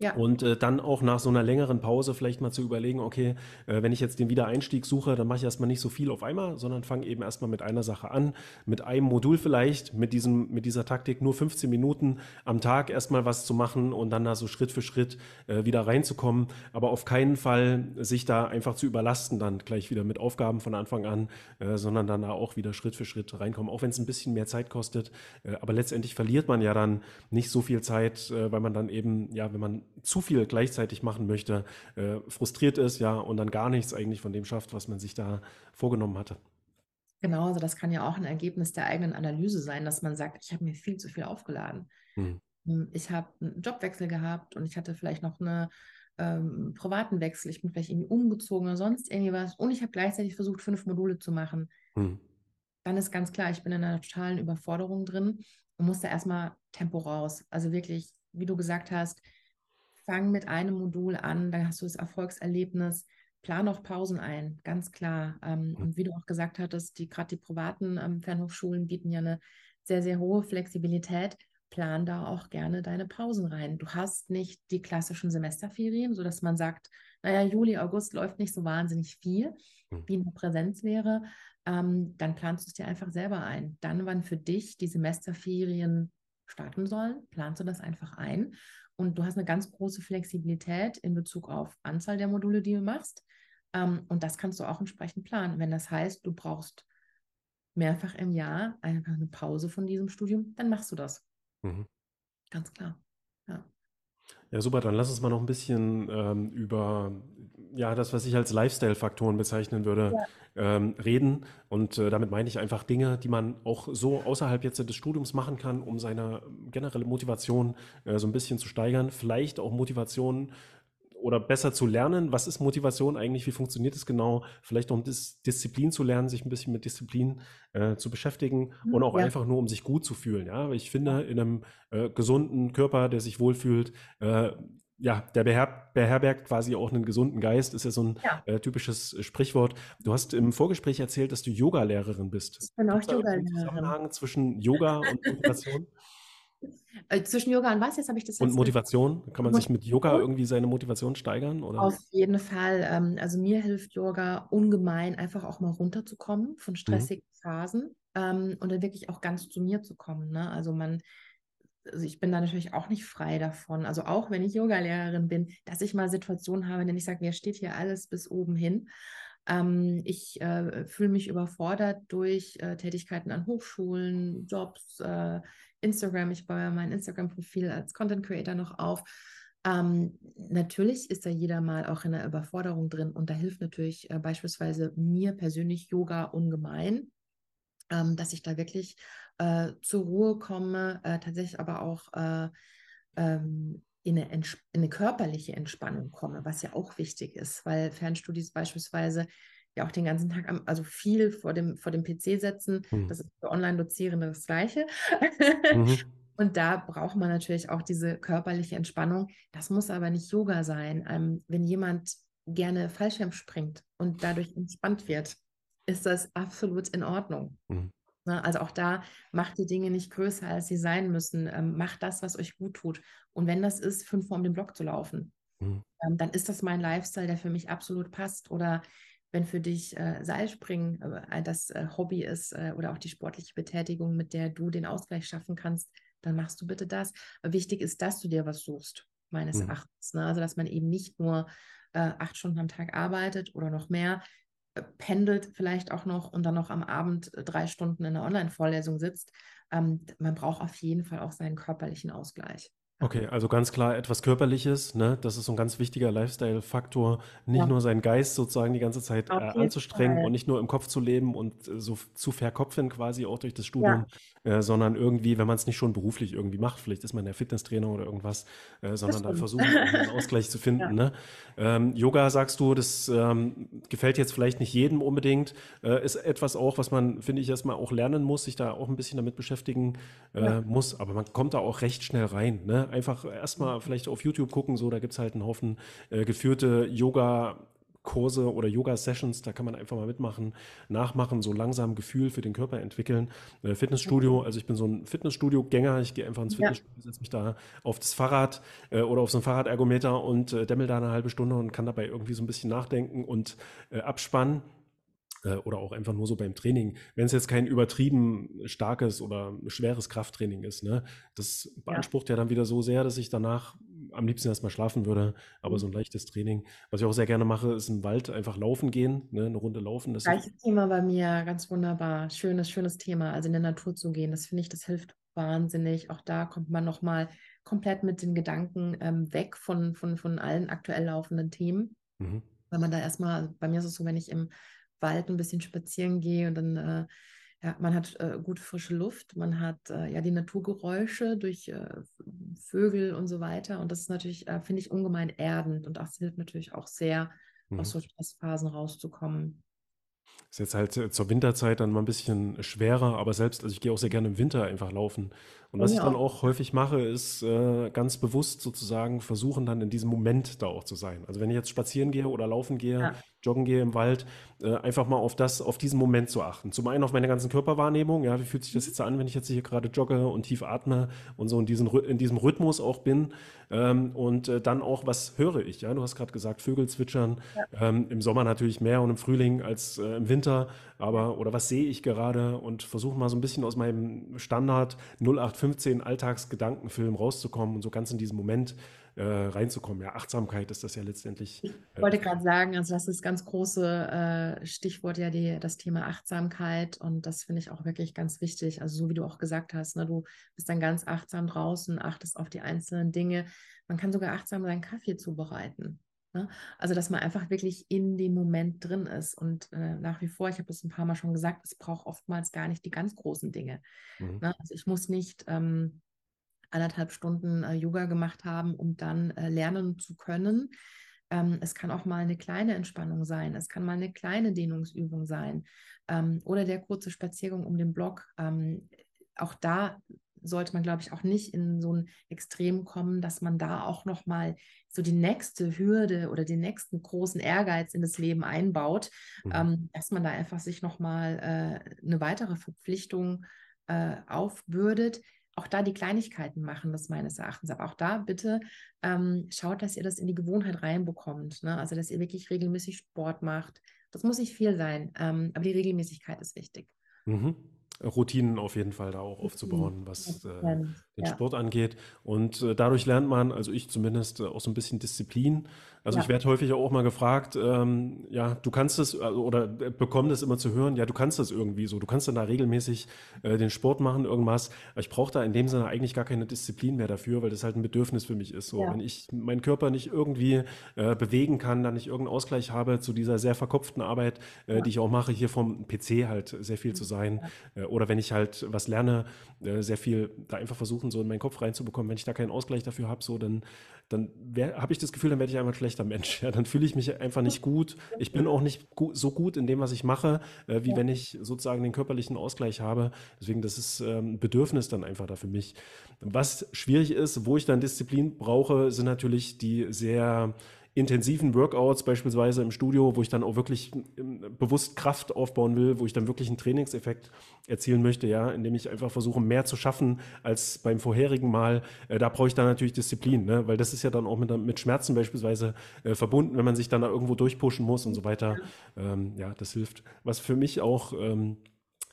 ja. Und äh, dann auch nach so einer längeren Pause vielleicht mal zu überlegen, okay, äh, wenn ich jetzt den Wiedereinstieg suche, dann mache ich erstmal nicht so viel auf einmal, sondern fange eben erstmal mit einer Sache an, mit einem Modul vielleicht, mit, diesem, mit dieser Taktik nur 15 Minuten am Tag erstmal was zu machen und dann da so Schritt für Schritt äh, wieder reinzukommen. Aber auf keinen Fall sich da einfach zu überlasten, dann gleich wieder mit Aufgaben von Anfang an, äh, sondern dann da auch wieder Schritt für Schritt reinkommen, auch wenn es ein bisschen mehr Zeit kostet. Äh, aber letztendlich verliert man ja dann nicht so viel Zeit, äh, weil man dann eben, ja, wenn man zu viel gleichzeitig machen möchte, äh, frustriert ist, ja, und dann gar nichts eigentlich von dem schafft, was man sich da vorgenommen hatte. Genau, also das kann ja auch ein Ergebnis der eigenen Analyse sein, dass man sagt, ich habe mir viel zu viel aufgeladen. Hm. hm ich habe einen Jobwechsel gehabt und ich hatte vielleicht noch einen ähm, privaten Wechsel, ich bin vielleicht irgendwie umgezogen oder sonst irgendwas und ich habe gleichzeitig versucht, fünf Module zu machen. Hm. Dann ist ganz klar, ich bin in einer totalen Überforderung drin und muss da erstmal Tempo raus. Also wirklich, wie du gesagt hast, fang mit einem Modul an, dann hast du das Erfolgserlebnis. Plan auch Pausen ein, ganz klar. Ähm, und wie du auch gesagt hattest, die gerade die privaten ähm, Fernhochschulen bieten ja eine sehr, sehr hohe Flexibilität. Plan da auch gerne deine Pausen rein. Du hast nicht die klassischen Semesterferien, sodass man sagt, naja, Juli, August läuft nicht so wahnsinnig viel, hm. wie eine Präsenz wäre. Ähm, dann planst du es dir einfach selber ein. Dann, wann für dich die Semesterferien starten sollen, planst du das einfach ein und du hast eine ganz große Flexibilität in Bezug auf Anzahl der Module, die du machst. Ähm, und das kannst du auch entsprechend planen. Wenn das heißt, du brauchst mehrfach im Jahr einfach eine Pause von diesem Studium, dann machst du das. Mhm. Ganz klar. Ja. Ja, super. Dann lass uns mal noch ein bisschen ähm, über ja, das, was ich als Lifestyle-Faktoren bezeichnen würde, ja. ähm, reden. Und äh, damit meine ich einfach Dinge, die man auch so außerhalb jetzt des Studiums machen kann, um seine generelle Motivation äh, so ein bisschen zu steigern. Vielleicht auch Motivation oder besser zu lernen. Was ist Motivation eigentlich? Wie funktioniert es genau? Vielleicht um Dis Disziplin zu lernen, sich ein bisschen mit Disziplin äh, zu beschäftigen mhm, und auch ja. einfach nur, um sich gut zu fühlen. Ja, ich finde, in einem äh, gesunden Körper, der sich wohlfühlt, äh, ja, der beher beherbergt quasi auch einen gesunden Geist, ist ja so ein ja. Äh, typisches Sprichwort. Du hast im Vorgespräch erzählt, dass du Yoga-Lehrerin bist. Ich bin auch Yoga-Lehrerin. Zusammenhang zwischen Yoga und Motivation? Äh, zwischen Yoga und was? Jetzt habe ich das. Und Motivation? Kann man sich mit Yoga irgendwie seine Motivation steigern? Oder? Auf jeden Fall. Ähm, also mir hilft Yoga ungemein, einfach auch mal runterzukommen von mhm. stressigen mhm. Phasen ähm, und dann wirklich auch ganz zu mir zu kommen. Ne? Also man, also ich bin da natürlich auch nicht frei davon. Also auch wenn ich Yogalehrerin bin, dass ich mal Situationen habe, in denen ich sage, mir steht hier alles bis oben hin. Ähm, ich äh, fühle mich überfordert durch äh, Tätigkeiten an Hochschulen, Jobs, äh, Instagram. Ich baue ja mein Instagram-Profil als Content Creator noch auf. Ähm, natürlich ist da jeder mal auch in der Überforderung drin und da hilft natürlich äh, beispielsweise mir persönlich Yoga ungemein, ähm, dass ich da wirklich äh, zur Ruhe komme, äh, tatsächlich aber auch äh, ähm, in eine, in eine, körperliche Entspannung komme, was ja auch wichtig ist, weil Fernstudies beispielsweise ja auch den ganzen Tag, am, also viel vor dem, vor dem PC setzen, mhm. das ist für Online-Dozierende das Gleiche. Mhm. Und da braucht man natürlich auch diese körperliche Entspannung. Das muss aber nicht Yoga sein. Ähm, wenn jemand gerne Fallschirm springt und dadurch entspannt wird, ist das absolut in Ordnung. Mhm. Ne, also auch da macht die Dinge nicht größer, als sie sein müssen. Ähm, macht das, was euch gut tut. Und wenn das ist, fünfmal um den Block zu laufen, mhm. ähm, dann ist das mein Lifestyle, der für mich absolut passt. Oder wenn für dich äh, Seilspringen äh, das äh, Hobby ist äh, oder auch die sportliche Betätigung, mit der du den Ausgleich schaffen kannst, dann machst du bitte das. Wichtig ist, dass du dir was suchst, meines mhm. Erachtens. Ne? Also, dass man eben nicht nur äh, acht Stunden am Tag arbeitet oder noch mehr, äh, pendelt vielleicht auch noch und dann noch am Abend äh, drei Stunden in einer Online-Vorlesung sitzt. Ähm, man braucht auf jeden Fall auch seinen körperlichen Ausgleich. Okay, also ganz klar etwas Körperliches, ne? Das ist so ein ganz wichtiger Lifestyle-Faktor, nicht ja. nur seinen Geist sozusagen die ganze Zeit äh, anzustrengen Fall. und nicht nur im Kopf zu leben und äh, so zu verkopfen quasi auch durch das Studium, ja. äh, sondern irgendwie, wenn man es nicht schon beruflich irgendwie macht, vielleicht ist man der Fitnesstrainer oder irgendwas, äh, sondern da versuchen, einen Ausgleich zu finden. Ja. Ne? Ähm, Yoga, sagst du, das ähm, gefällt jetzt vielleicht nicht jedem unbedingt, äh, ist etwas auch, was man, finde ich, erstmal auch lernen muss, sich da auch ein bisschen damit beschäftigen äh, muss, aber man kommt da auch recht schnell rein, ne? Einfach erstmal vielleicht auf YouTube gucken, so, da gibt es halt einen Haufen äh, geführte Yoga- Kurse oder Yoga-Sessions, da kann man einfach mal mitmachen, nachmachen, so langsam Gefühl für den Körper entwickeln. Äh, Fitnessstudio, also ich bin so ein Fitnessstudio-Gänger, ich gehe einfach ins Fitnessstudio, setze mich da auf das Fahrrad äh, oder auf so ein Fahrradergometer und äh, dämmel da eine halbe Stunde und kann dabei irgendwie so ein bisschen nachdenken und äh, abspannen. Äh, oder auch einfach nur so beim Training, wenn es jetzt kein übertrieben starkes oder schweres Krafttraining ist, ne, das beansprucht ja. ja dann wieder so sehr, dass ich danach am liebsten erstmal schlafen würde. Aber so ein mhm. leichtes Training, was ich auch sehr gerne mache, ist im Wald einfach laufen gehen, ne, eine Runde laufen. Das Gleiches Thema bei mir, ganz wunderbar. Schönes, schönes Thema, also in der Natur zu gehen. Das finde ich, das hilft wahnsinnig. Auch da kommt man nochmal komplett mit den Gedanken ähm, weg von, von, von allen aktuell laufenden Themen. Mhm. Weil man da erstmal, bei mir ist es so, wenn ich im Wald ein bisschen spazieren gehe und dann, äh, ja, man hat äh, gute frische Luft, man hat äh, ja die Naturgeräusche durch äh, Vögel und so weiter. Und das ist natürlich, äh, finde ich, ungemein erdend und das hilft natürlich auch sehr, mhm. aus so Stressphasen rauszukommen. Ist jetzt halt zur Winterzeit dann mal ein bisschen schwerer, aber selbst, also ich gehe auch sehr gerne im Winter einfach laufen. Und was ich dann auch häufig mache, ist äh, ganz bewusst sozusagen versuchen, dann in diesem Moment da auch zu sein. Also wenn ich jetzt spazieren gehe oder laufen gehe, ja. Joggen gehe im Wald, äh, einfach mal auf das, auf diesen Moment zu achten. Zum einen auf meine ganzen Körperwahrnehmung, ja, wie fühlt sich das jetzt an, wenn ich jetzt hier gerade jogge und tief atme und so in, diesen, in diesem Rhythmus auch bin. Ähm, und äh, dann auch, was höre ich? Ja, du hast gerade gesagt, Vögel zwitschern. Ja. Ähm, Im Sommer natürlich mehr und im Frühling als äh, im Winter. Aber, oder was sehe ich gerade? Und versuche mal so ein bisschen aus meinem Standard 0815 Alltagsgedankenfilm rauszukommen und so ganz in diesen Moment äh, reinzukommen. Ja, Achtsamkeit ist das ja letztendlich. Ich äh, wollte gerade sagen, also das ist das ganz große äh, Stichwort ja die, das Thema Achtsamkeit und das finde ich auch wirklich ganz wichtig. Also so wie du auch gesagt hast, ne, du bist dann ganz achtsam draußen, achtest auf die einzelnen Dinge. Man kann sogar achtsam seinen Kaffee zubereiten. Ne? Also, dass man einfach wirklich in dem Moment drin ist. Und äh, nach wie vor, ich habe das ein paar Mal schon gesagt, es braucht oftmals gar nicht die ganz großen Dinge. Mhm. Ne? Also ich muss nicht ähm, anderthalb Stunden äh, Yoga gemacht haben, um dann äh, lernen zu können. Ähm, es kann auch mal eine kleine Entspannung sein, es kann mal eine kleine Dehnungsübung sein ähm, oder der kurze Spaziergang um den Block. Ähm, auch da sollte man, glaube ich, auch nicht in so ein Extrem kommen, dass man da auch noch mal so die nächste Hürde oder den nächsten großen Ehrgeiz in das Leben einbaut, mhm. ähm, dass man da einfach sich noch mal äh, eine weitere Verpflichtung äh, aufbürdet, auch da die Kleinigkeiten machen das meines Erachtens. Aber auch da bitte ähm, schaut, dass ihr das in die Gewohnheit reinbekommt. Ne? Also, dass ihr wirklich regelmäßig Sport macht. Das muss nicht viel sein, ähm, aber die Regelmäßigkeit ist wichtig. Mhm. Routinen auf jeden Fall da auch aufzubauen, was äh, den ja. Sport angeht. Und äh, dadurch lernt man, also ich zumindest, äh, auch so ein bisschen Disziplin. Also ja. ich werde häufig auch mal gefragt, ähm, ja, du kannst es also, oder äh, bekomme das immer zu hören, ja, du kannst das irgendwie so, du kannst dann da regelmäßig äh, den Sport machen, irgendwas. Aber ich brauche da in dem Sinne eigentlich gar keine Disziplin mehr dafür, weil das halt ein Bedürfnis für mich ist. So, ja. wenn ich meinen Körper nicht irgendwie äh, bewegen kann, dann nicht irgendeinen Ausgleich habe zu dieser sehr verkopften Arbeit, äh, die ich auch mache, hier vom PC halt sehr viel zu sein. Oder wenn ich halt was lerne, sehr viel da einfach versuchen, so in meinen Kopf reinzubekommen. Wenn ich da keinen Ausgleich dafür habe, so dann dann habe ich das Gefühl, dann werde ich einfach ein schlechter Mensch. Ja, dann fühle ich mich einfach nicht gut. Ich bin auch nicht gu so gut in dem, was ich mache, äh, wie ja. wenn ich sozusagen den körperlichen Ausgleich habe. Deswegen, das ist ähm, ein Bedürfnis dann einfach da für mich. Was schwierig ist, wo ich dann Disziplin brauche, sind natürlich die sehr intensiven Workouts beispielsweise im Studio, wo ich dann auch wirklich ähm, bewusst Kraft aufbauen will, wo ich dann wirklich einen Trainingseffekt erzielen möchte, ja, indem ich einfach versuche, mehr zu schaffen als beim vorherigen Mal. Äh, da brauche ich dann natürlich Disziplin, ne? weil das ist ja dann auch mit, mit Schmerzen beispielsweise äh, verbunden, wenn man sich dann da irgendwo durchpushen muss und so weiter. Ähm, ja, das hilft. Was für mich auch ähm,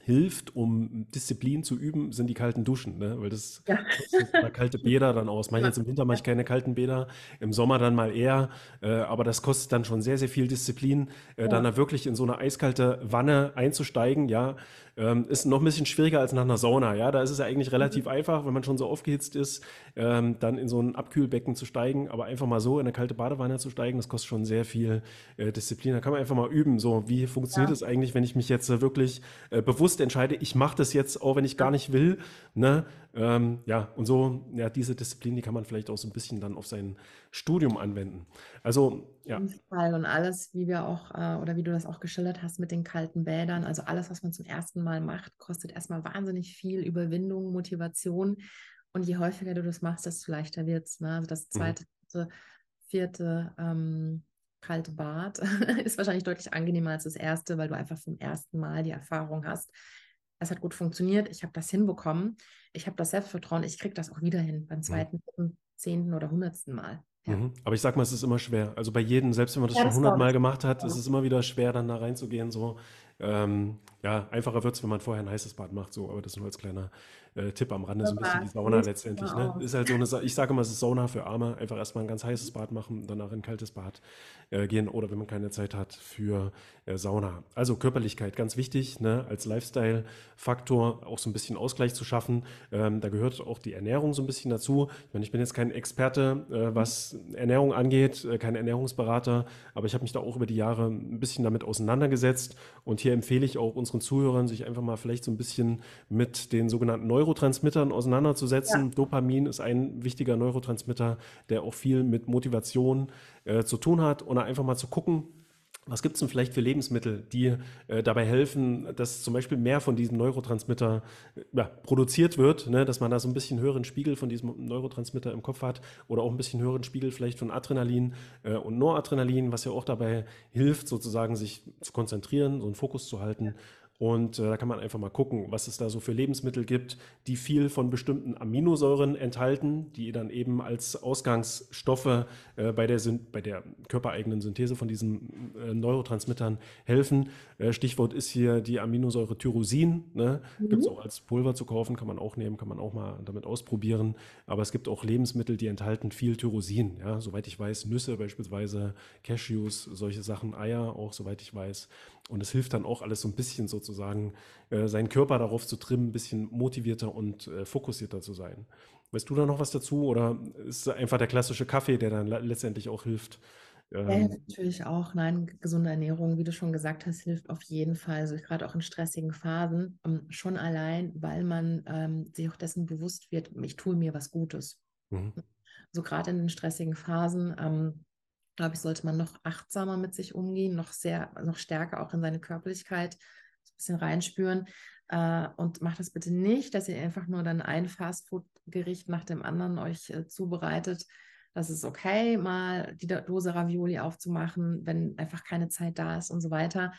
hilft, um Disziplin zu üben, sind die kalten Duschen, ne? weil das ja. kalte Bäder dann aus. Manchmal jetzt im Winter mache ich keine kalten Bäder, im Sommer dann mal eher, äh, aber das kostet dann schon sehr, sehr viel Disziplin, äh, ja. dann da wirklich in so eine eiskalte Wanne einzusteigen, ja, ähm, ist noch ein bisschen schwieriger als nach einer Sauna. Ja, da ist es ja eigentlich relativ mhm. einfach, wenn man schon so aufgehitzt ist, ähm, dann in so ein Abkühlbecken zu steigen. Aber einfach mal so in eine kalte Badewanne zu steigen, das kostet schon sehr viel äh, Disziplin. Da kann man einfach mal üben. So, wie funktioniert es ja. eigentlich, wenn ich mich jetzt äh, wirklich äh, bewusst entscheide, ich mache das jetzt, auch wenn ich gar nicht will. Ne? Ähm, ja, und so, ja, diese Disziplin, die kann man vielleicht auch so ein bisschen dann auf sein Studium anwenden. Also, ja. Und alles, wie wir auch, äh, oder wie du das auch geschildert hast mit den kalten Bädern, also alles, was man zum ersten Mal macht, kostet erstmal wahnsinnig viel Überwindung, Motivation. Und je häufiger du das machst, desto leichter wird es. Ne? Also das mhm. zweite, mhm. vierte ähm, kalte Bad ist wahrscheinlich deutlich angenehmer als das erste, weil du einfach vom ersten Mal die Erfahrung hast, es hat gut funktioniert, ich habe das hinbekommen, ich habe das Selbstvertrauen, ich kriege das auch wieder hin beim zweiten, mhm. zehnten oder hundertsten Mal. Ja. Mhm. Aber ich sag mal, es ist immer schwer. Also bei jedem, selbst wenn man das ja, schon hundertmal gemacht hat, ja. ist es immer wieder schwer, dann da reinzugehen. So. Ähm, ja, einfacher wird es, wenn man vorher ein heißes Bad macht, so, aber das nur als kleiner äh, Tipp am Rande, so ein bisschen die Sauna letztendlich. Ne? Ist halt so eine, ich sage immer, es ist Sauna für Arme, einfach erstmal ein ganz heißes Bad machen, danach in ein kaltes Bad äh, gehen oder wenn man keine Zeit hat für äh, Sauna. Also Körperlichkeit, ganz wichtig, ne? als Lifestyle-Faktor auch so ein bisschen Ausgleich zu schaffen. Ähm, da gehört auch die Ernährung so ein bisschen dazu. Ich meine, ich bin jetzt kein Experte, äh, was Ernährung angeht, äh, kein Ernährungsberater, aber ich habe mich da auch über die Jahre ein bisschen damit auseinandergesetzt und hier empfehle ich auch unseren Zuhörern, sich einfach mal vielleicht so ein bisschen mit den sogenannten Neurotransmittern auseinanderzusetzen. Ja. Dopamin ist ein wichtiger Neurotransmitter, der auch viel mit Motivation äh, zu tun hat und einfach mal zu gucken, was gibt es denn vielleicht für Lebensmittel, die äh, dabei helfen, dass zum Beispiel mehr von diesem Neurotransmitter äh, produziert wird, ne? dass man da so ein bisschen höheren Spiegel von diesem Neurotransmitter im Kopf hat oder auch ein bisschen höheren Spiegel vielleicht von Adrenalin äh, und Noradrenalin, was ja auch dabei hilft, sozusagen sich zu konzentrieren, so einen Fokus zu halten. Und äh, da kann man einfach mal gucken, was es da so für Lebensmittel gibt, die viel von bestimmten Aminosäuren enthalten, die dann eben als Ausgangsstoffe äh, bei, der, bei der körpereigenen Synthese von diesen äh, Neurotransmittern helfen. Äh, Stichwort ist hier die Aminosäure Tyrosin. Ne? Mhm. Gibt es auch als Pulver zu kaufen, kann man auch nehmen, kann man auch mal damit ausprobieren. Aber es gibt auch Lebensmittel, die enthalten viel Tyrosin. Ja? Soweit ich weiß, Nüsse beispielsweise, Cashews, solche Sachen, Eier auch, soweit ich weiß. Und es hilft dann auch alles so ein bisschen sozusagen, äh, seinen Körper darauf zu trimmen, ein bisschen motivierter und äh, fokussierter zu sein. Weißt du da noch was dazu oder ist es einfach der klassische Kaffee, der dann letztendlich auch hilft? Ja, ähm, natürlich auch. Nein, gesunde Ernährung, wie du schon gesagt hast, hilft auf jeden Fall. Also gerade auch in stressigen Phasen, ähm, schon allein, weil man ähm, sich auch dessen bewusst wird, ich tue mir was Gutes. Mhm. So gerade in den stressigen Phasen ähm, glaube ich, sollte man noch achtsamer mit sich umgehen, noch sehr, noch stärker auch in seine Körperlichkeit ein bisschen reinspüren. Äh, und macht das bitte nicht, dass ihr einfach nur dann ein Fastfood-Gericht nach dem anderen euch äh, zubereitet. Das ist okay, mal die Dose Ravioli aufzumachen, wenn einfach keine Zeit da ist und so weiter.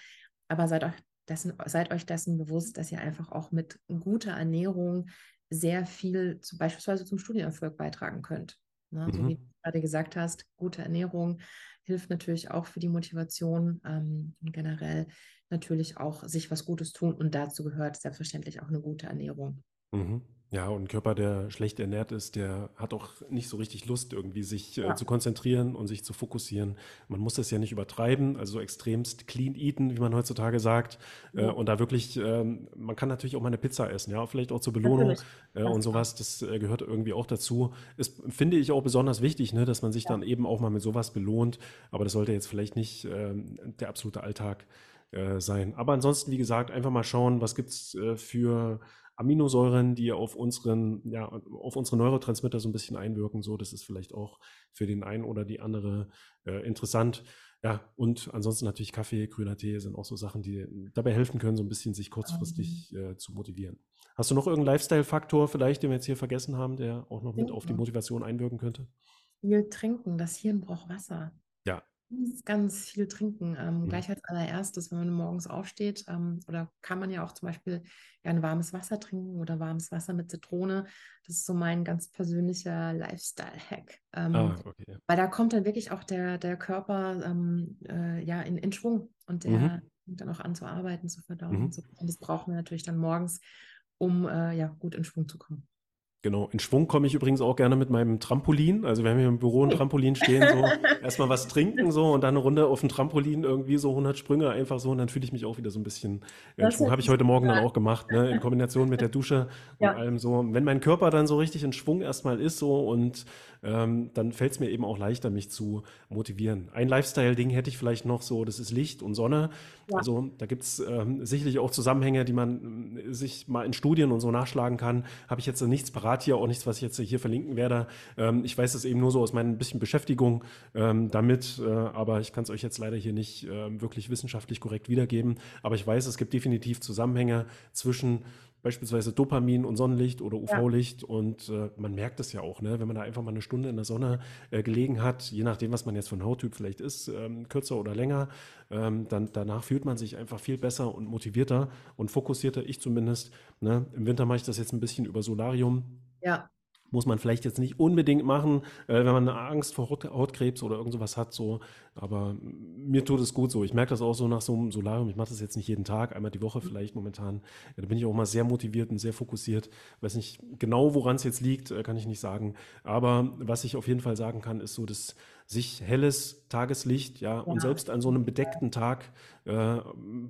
Aber seid euch dessen, seid euch dessen bewusst, dass ihr einfach auch mit guter Ernährung sehr viel zu, beispielsweise zum Studienerfolg beitragen könnt. Ne? Mhm. So wie du gerade gesagt hast, gute Ernährung hilft natürlich auch für die Motivation ähm, und generell natürlich auch sich was Gutes tun. Und dazu gehört selbstverständlich auch eine gute Ernährung. Mhm. Ja, und ein Körper, der schlecht ernährt ist, der hat auch nicht so richtig Lust, irgendwie sich äh, zu konzentrieren und sich zu fokussieren. Man muss das ja nicht übertreiben, also so extremst clean eaten, wie man heutzutage sagt. Äh, und da wirklich, ähm, man kann natürlich auch mal eine Pizza essen, ja, vielleicht auch zur Belohnung äh, und sowas. Das äh, gehört irgendwie auch dazu. Ist, finde ich auch besonders wichtig, ne, dass man sich ja. dann eben auch mal mit sowas belohnt. Aber das sollte jetzt vielleicht nicht ähm, der absolute Alltag äh, sein. Aber ansonsten, wie gesagt, einfach mal schauen, was gibt es äh, für Aminosäuren, die auf unseren, ja, auf unsere Neurotransmitter so ein bisschen einwirken. So, das ist vielleicht auch für den einen oder die andere äh, interessant. Ja, und ansonsten natürlich Kaffee, grüner Tee sind auch so Sachen, die dabei helfen können, so ein bisschen sich kurzfristig äh, zu motivieren. Hast du noch irgendeinen Lifestyle-Faktor vielleicht, den wir jetzt hier vergessen haben, der auch noch mit auf die Motivation einwirken könnte? Viel trinken, das Hirn braucht Wasser. Ja, Ganz, viel trinken. Ähm, mhm. Gleich als allererstes, wenn man morgens aufsteht, ähm, oder kann man ja auch zum Beispiel ja, ein warmes Wasser trinken oder warmes Wasser mit Zitrone. Das ist so mein ganz persönlicher Lifestyle-Hack. Ähm, ah, okay. Weil da kommt dann wirklich auch der, der Körper ähm, äh, ja, in, in Schwung und der mhm. fängt dann auch an zu arbeiten, zu verdauen. Mhm. Und, so. und das brauchen wir natürlich dann morgens, um äh, ja, gut in Schwung zu kommen. Genau, in Schwung komme ich übrigens auch gerne mit meinem Trampolin. Also wir haben hier im Büro ein Trampolin stehen, so erstmal was trinken so und dann eine Runde auf dem Trampolin irgendwie so 100 Sprünge einfach so und dann fühle ich mich auch wieder so ein bisschen in Schwung. Habe ich heute Morgen dann auch gemacht, ne? in Kombination mit der Dusche ja. und allem so. Wenn mein Körper dann so richtig in Schwung erstmal ist so und ähm, dann fällt es mir eben auch leichter, mich zu motivieren. Ein Lifestyle-Ding hätte ich vielleicht noch so, das ist Licht und Sonne. Ja. Also da gibt es ähm, sicherlich auch Zusammenhänge, die man äh, sich mal in Studien und so nachschlagen kann. Habe ich jetzt nichts parat hier, auch nichts, was ich jetzt hier verlinken werde. Ähm, ich weiß es eben nur so aus meiner bisschen Beschäftigung ähm, damit, äh, aber ich kann es euch jetzt leider hier nicht äh, wirklich wissenschaftlich korrekt wiedergeben. Aber ich weiß, es gibt definitiv Zusammenhänge zwischen beispielsweise Dopamin und Sonnenlicht oder UV-Licht. Ja. Und äh, man merkt es ja auch, ne? wenn man da einfach mal eine Stunde in der Sonne äh, gelegen hat, je nachdem, was man jetzt von Hauttyp vielleicht ist, ähm, kürzer oder länger, ähm, dann danach fühlt man sich einfach viel besser und motivierter und fokussierter, ich zumindest. Ne? Im Winter mache ich das jetzt ein bisschen über Solarium. Ja muss man vielleicht jetzt nicht unbedingt machen, äh, wenn man Angst vor Hautkrebs oder irgend sowas hat. So. Aber mir tut es gut so. Ich merke das auch so nach so einem Solarium. Ich mache das jetzt nicht jeden Tag, einmal die Woche vielleicht momentan. Ja, da bin ich auch mal sehr motiviert und sehr fokussiert. Weiß nicht genau, woran es jetzt liegt, äh, kann ich nicht sagen. Aber was ich auf jeden Fall sagen kann, ist so, dass sich helles Tageslicht, ja, ja. und selbst an so einem bedeckten Tag äh,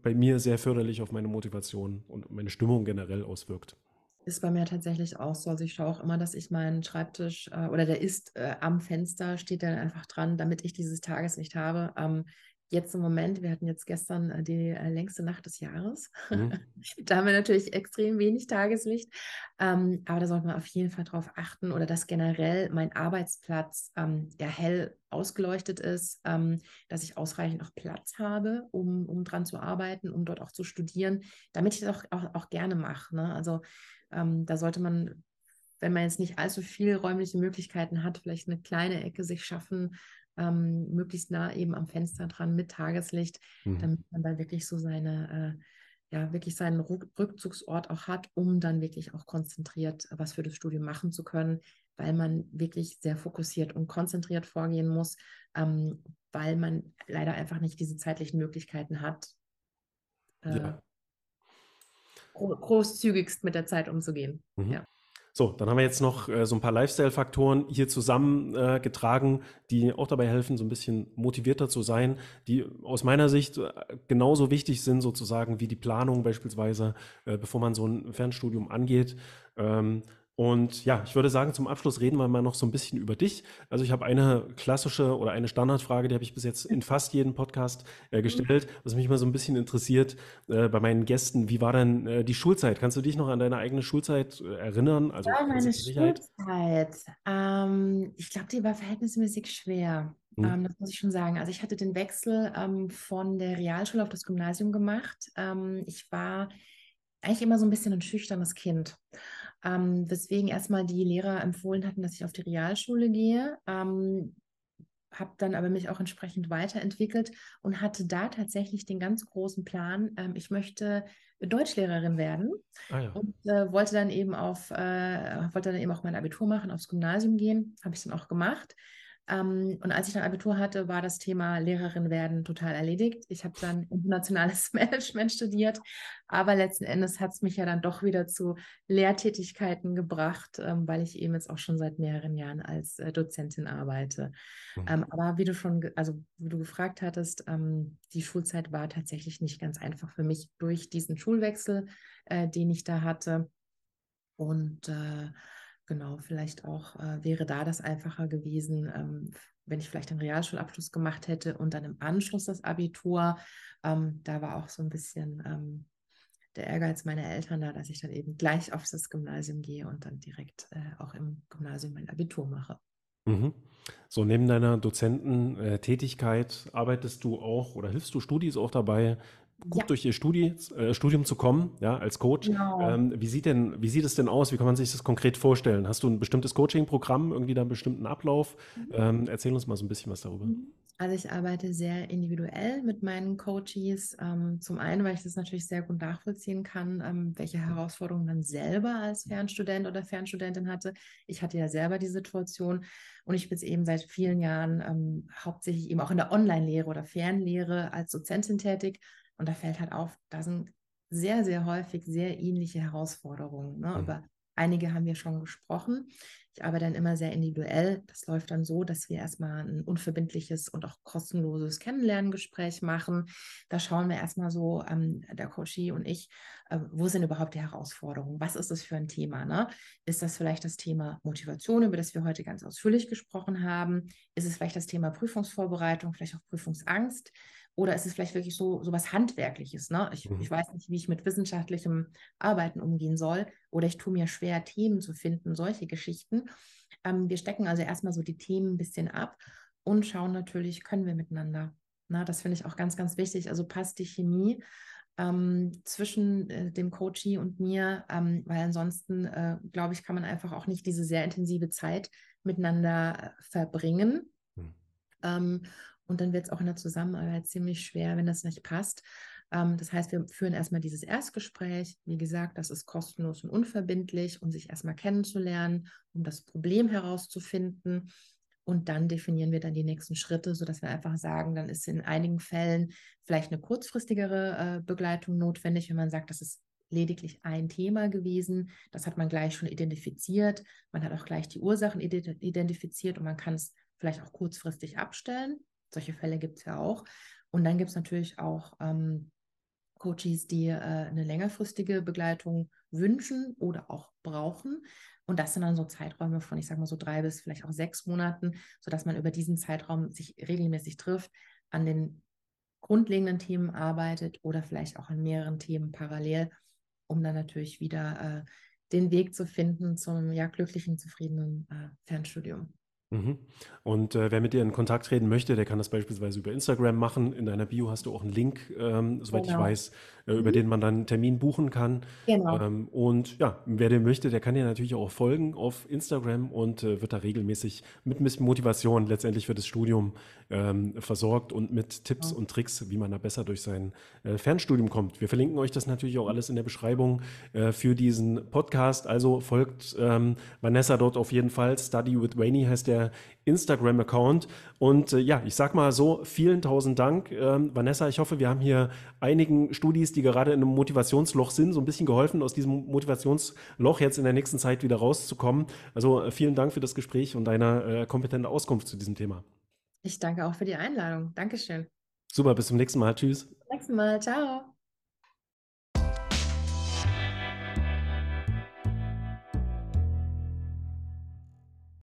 bei mir sehr förderlich auf meine Motivation und meine Stimmung generell auswirkt. Ist bei mir tatsächlich auch so. Also ich schaue auch immer, dass ich meinen Schreibtisch äh, oder der ist äh, am Fenster, steht dann einfach dran, damit ich dieses Tageslicht habe. Ähm, jetzt im Moment, wir hatten jetzt gestern äh, die äh, längste Nacht des Jahres. Mhm. da haben wir natürlich extrem wenig Tageslicht. Ähm, aber da sollte man auf jeden Fall darauf achten oder dass generell mein Arbeitsplatz ähm, ja hell ausgeleuchtet ist, ähm, dass ich ausreichend auch Platz habe, um, um dran zu arbeiten, um dort auch zu studieren, damit ich das auch, auch, auch gerne mache. Ne? Also ähm, da sollte man wenn man jetzt nicht allzu viele räumliche Möglichkeiten hat, vielleicht eine kleine Ecke sich schaffen, ähm, möglichst nah eben am Fenster dran mit Tageslicht, mhm. damit man da wirklich so seine, äh, ja, wirklich seinen Rückzugsort auch hat, um dann wirklich auch konzentriert was für das Studium machen zu können, weil man wirklich sehr fokussiert und konzentriert vorgehen muss, ähm, weil man leider einfach nicht diese zeitlichen Möglichkeiten hat, äh, ja. Großzügigst mit der Zeit umzugehen. Mhm. Ja. So, dann haben wir jetzt noch äh, so ein paar Lifestyle-Faktoren hier zusammengetragen, äh, die auch dabei helfen, so ein bisschen motivierter zu sein, die aus meiner Sicht äh, genauso wichtig sind, sozusagen wie die Planung beispielsweise, äh, bevor man so ein Fernstudium angeht. Ähm, und ja, ich würde sagen, zum Abschluss reden wir mal noch so ein bisschen über dich. Also ich habe eine klassische oder eine Standardfrage, die habe ich bis jetzt in fast jedem Podcast äh, gestellt, was mich mal so ein bisschen interessiert äh, bei meinen Gästen. Wie war denn äh, die Schulzeit? Kannst du dich noch an deine eigene Schulzeit äh, erinnern? Also ja, meine Schulzeit. Ähm, ich glaube, die war verhältnismäßig schwer. Hm. Ähm, das muss ich schon sagen. Also ich hatte den Wechsel ähm, von der Realschule auf das Gymnasium gemacht. Ähm, ich war eigentlich immer so ein bisschen ein schüchternes Kind ähm, weswegen erstmal die Lehrer empfohlen hatten, dass ich auf die Realschule gehe. Ähm, habe dann aber mich auch entsprechend weiterentwickelt und hatte da tatsächlich den ganz großen Plan, ähm, ich möchte Deutschlehrerin werden ah, ja. und äh, wollte dann eben auf, äh, wollte dann eben auch mein Abitur machen, aufs Gymnasium gehen, habe ich dann auch gemacht. Ähm, und als ich dann Abitur hatte, war das Thema Lehrerin werden total erledigt. Ich habe dann internationales Management studiert, aber letzten Endes hat es mich ja dann doch wieder zu Lehrtätigkeiten gebracht, ähm, weil ich eben jetzt auch schon seit mehreren Jahren als äh, Dozentin arbeite. Mhm. Aber wie du schon, also wie du gefragt hattest, die Schulzeit war tatsächlich nicht ganz einfach für mich durch diesen Schulwechsel, äh, den ich da hatte. Und äh, genau, vielleicht auch äh, wäre da das einfacher gewesen, ähm, wenn ich vielleicht einen Realschulabschluss gemacht hätte und dann im Anschluss das Abitur. Ähm, da war auch so ein bisschen ähm, der Ehrgeiz meiner Eltern da, dass ich dann eben gleich auf das Gymnasium gehe und dann direkt äh, auch im Gymnasium mein Abitur mache. Mhm. So, neben deiner Dozententätigkeit arbeitest du auch oder hilfst du Studis auch dabei, gut ja. durch ihr Studi äh, Studium zu kommen, ja, als Coach. Genau. Ähm, wie sieht denn, wie sieht es denn aus? Wie kann man sich das konkret vorstellen? Hast du ein bestimmtes Coaching-Programm, irgendwie da einen bestimmten Ablauf? Mhm. Ähm, erzähl uns mal so ein bisschen was darüber. Mhm. Also ich arbeite sehr individuell mit meinen Coaches. Ähm, zum einen, weil ich das natürlich sehr gut nachvollziehen kann, ähm, welche Herausforderungen man selber als Fernstudent oder Fernstudentin hatte. Ich hatte ja selber die Situation und ich bin jetzt eben seit vielen Jahren ähm, hauptsächlich eben auch in der Online-Lehre oder Fernlehre als Dozentin tätig und da fällt halt auf, da sind sehr, sehr häufig sehr ähnliche Herausforderungen. Ne? Mhm. Über einige haben wir schon gesprochen. Ich arbeite dann immer sehr individuell. Das läuft dann so, dass wir erstmal ein unverbindliches und auch kostenloses Kennenlerngespräch machen. Da schauen wir erstmal so, ähm, der Coachie und ich, äh, wo sind überhaupt die Herausforderungen? Was ist das für ein Thema? Ne? Ist das vielleicht das Thema Motivation, über das wir heute ganz ausführlich gesprochen haben? Ist es vielleicht das Thema Prüfungsvorbereitung, vielleicht auch Prüfungsangst? Oder ist es vielleicht wirklich so, so was Handwerkliches? Ne? Ich, mhm. ich weiß nicht, wie ich mit wissenschaftlichem Arbeiten umgehen soll. Oder ich tue mir schwer, Themen zu finden, solche Geschichten. Ähm, wir stecken also erstmal so die Themen ein bisschen ab und schauen natürlich, können wir miteinander. Na, das finde ich auch ganz, ganz wichtig. Also passt die Chemie ähm, zwischen äh, dem Coachie und mir, ähm, weil ansonsten, äh, glaube ich, kann man einfach auch nicht diese sehr intensive Zeit miteinander äh, verbringen. Mhm. Ähm, und dann wird es auch in der Zusammenarbeit ziemlich schwer, wenn das nicht passt. Ähm, das heißt, wir führen erstmal dieses Erstgespräch. Wie gesagt, das ist kostenlos und unverbindlich, um sich erstmal kennenzulernen, um das Problem herauszufinden. Und dann definieren wir dann die nächsten Schritte, sodass wir einfach sagen, dann ist in einigen Fällen vielleicht eine kurzfristigere äh, Begleitung notwendig, wenn man sagt, das ist lediglich ein Thema gewesen. Das hat man gleich schon identifiziert. Man hat auch gleich die Ursachen identifiziert und man kann es vielleicht auch kurzfristig abstellen. Solche Fälle gibt es ja auch. Und dann gibt es natürlich auch ähm, Coaches, die äh, eine längerfristige Begleitung wünschen oder auch brauchen. Und das sind dann so Zeiträume von, ich sage mal so drei bis vielleicht auch sechs Monaten, sodass man über diesen Zeitraum sich regelmäßig trifft, an den grundlegenden Themen arbeitet oder vielleicht auch an mehreren Themen parallel, um dann natürlich wieder äh, den Weg zu finden zum ja, glücklichen, zufriedenen äh, Fernstudium. Mhm. Und äh, wer mit dir in Kontakt treten möchte, der kann das beispielsweise über Instagram machen. In deiner Bio hast du auch einen Link, ähm, soweit genau. ich weiß, äh, über mhm. den man dann einen Termin buchen kann. Genau. Ähm, und ja, wer den möchte, der kann dir natürlich auch folgen auf Instagram und äh, wird da regelmäßig mit Motivation letztendlich für das Studium ähm, versorgt und mit Tipps ja. und Tricks, wie man da besser durch sein äh, Fernstudium kommt. Wir verlinken euch das natürlich auch alles in der Beschreibung äh, für diesen Podcast. Also folgt ähm, Vanessa dort auf jeden Fall. Study with Wayne heißt der Instagram-Account. Und äh, ja, ich sag mal so, vielen tausend Dank. Ähm, Vanessa, ich hoffe, wir haben hier einigen Studis, die gerade in einem Motivationsloch sind, so ein bisschen geholfen, aus diesem Motivationsloch jetzt in der nächsten Zeit wieder rauszukommen. Also äh, vielen Dank für das Gespräch und deine äh, kompetente Auskunft zu diesem Thema. Ich danke auch für die Einladung. Dankeschön. Super, bis zum nächsten Mal. Tschüss. Bis zum nächsten Mal. Ciao.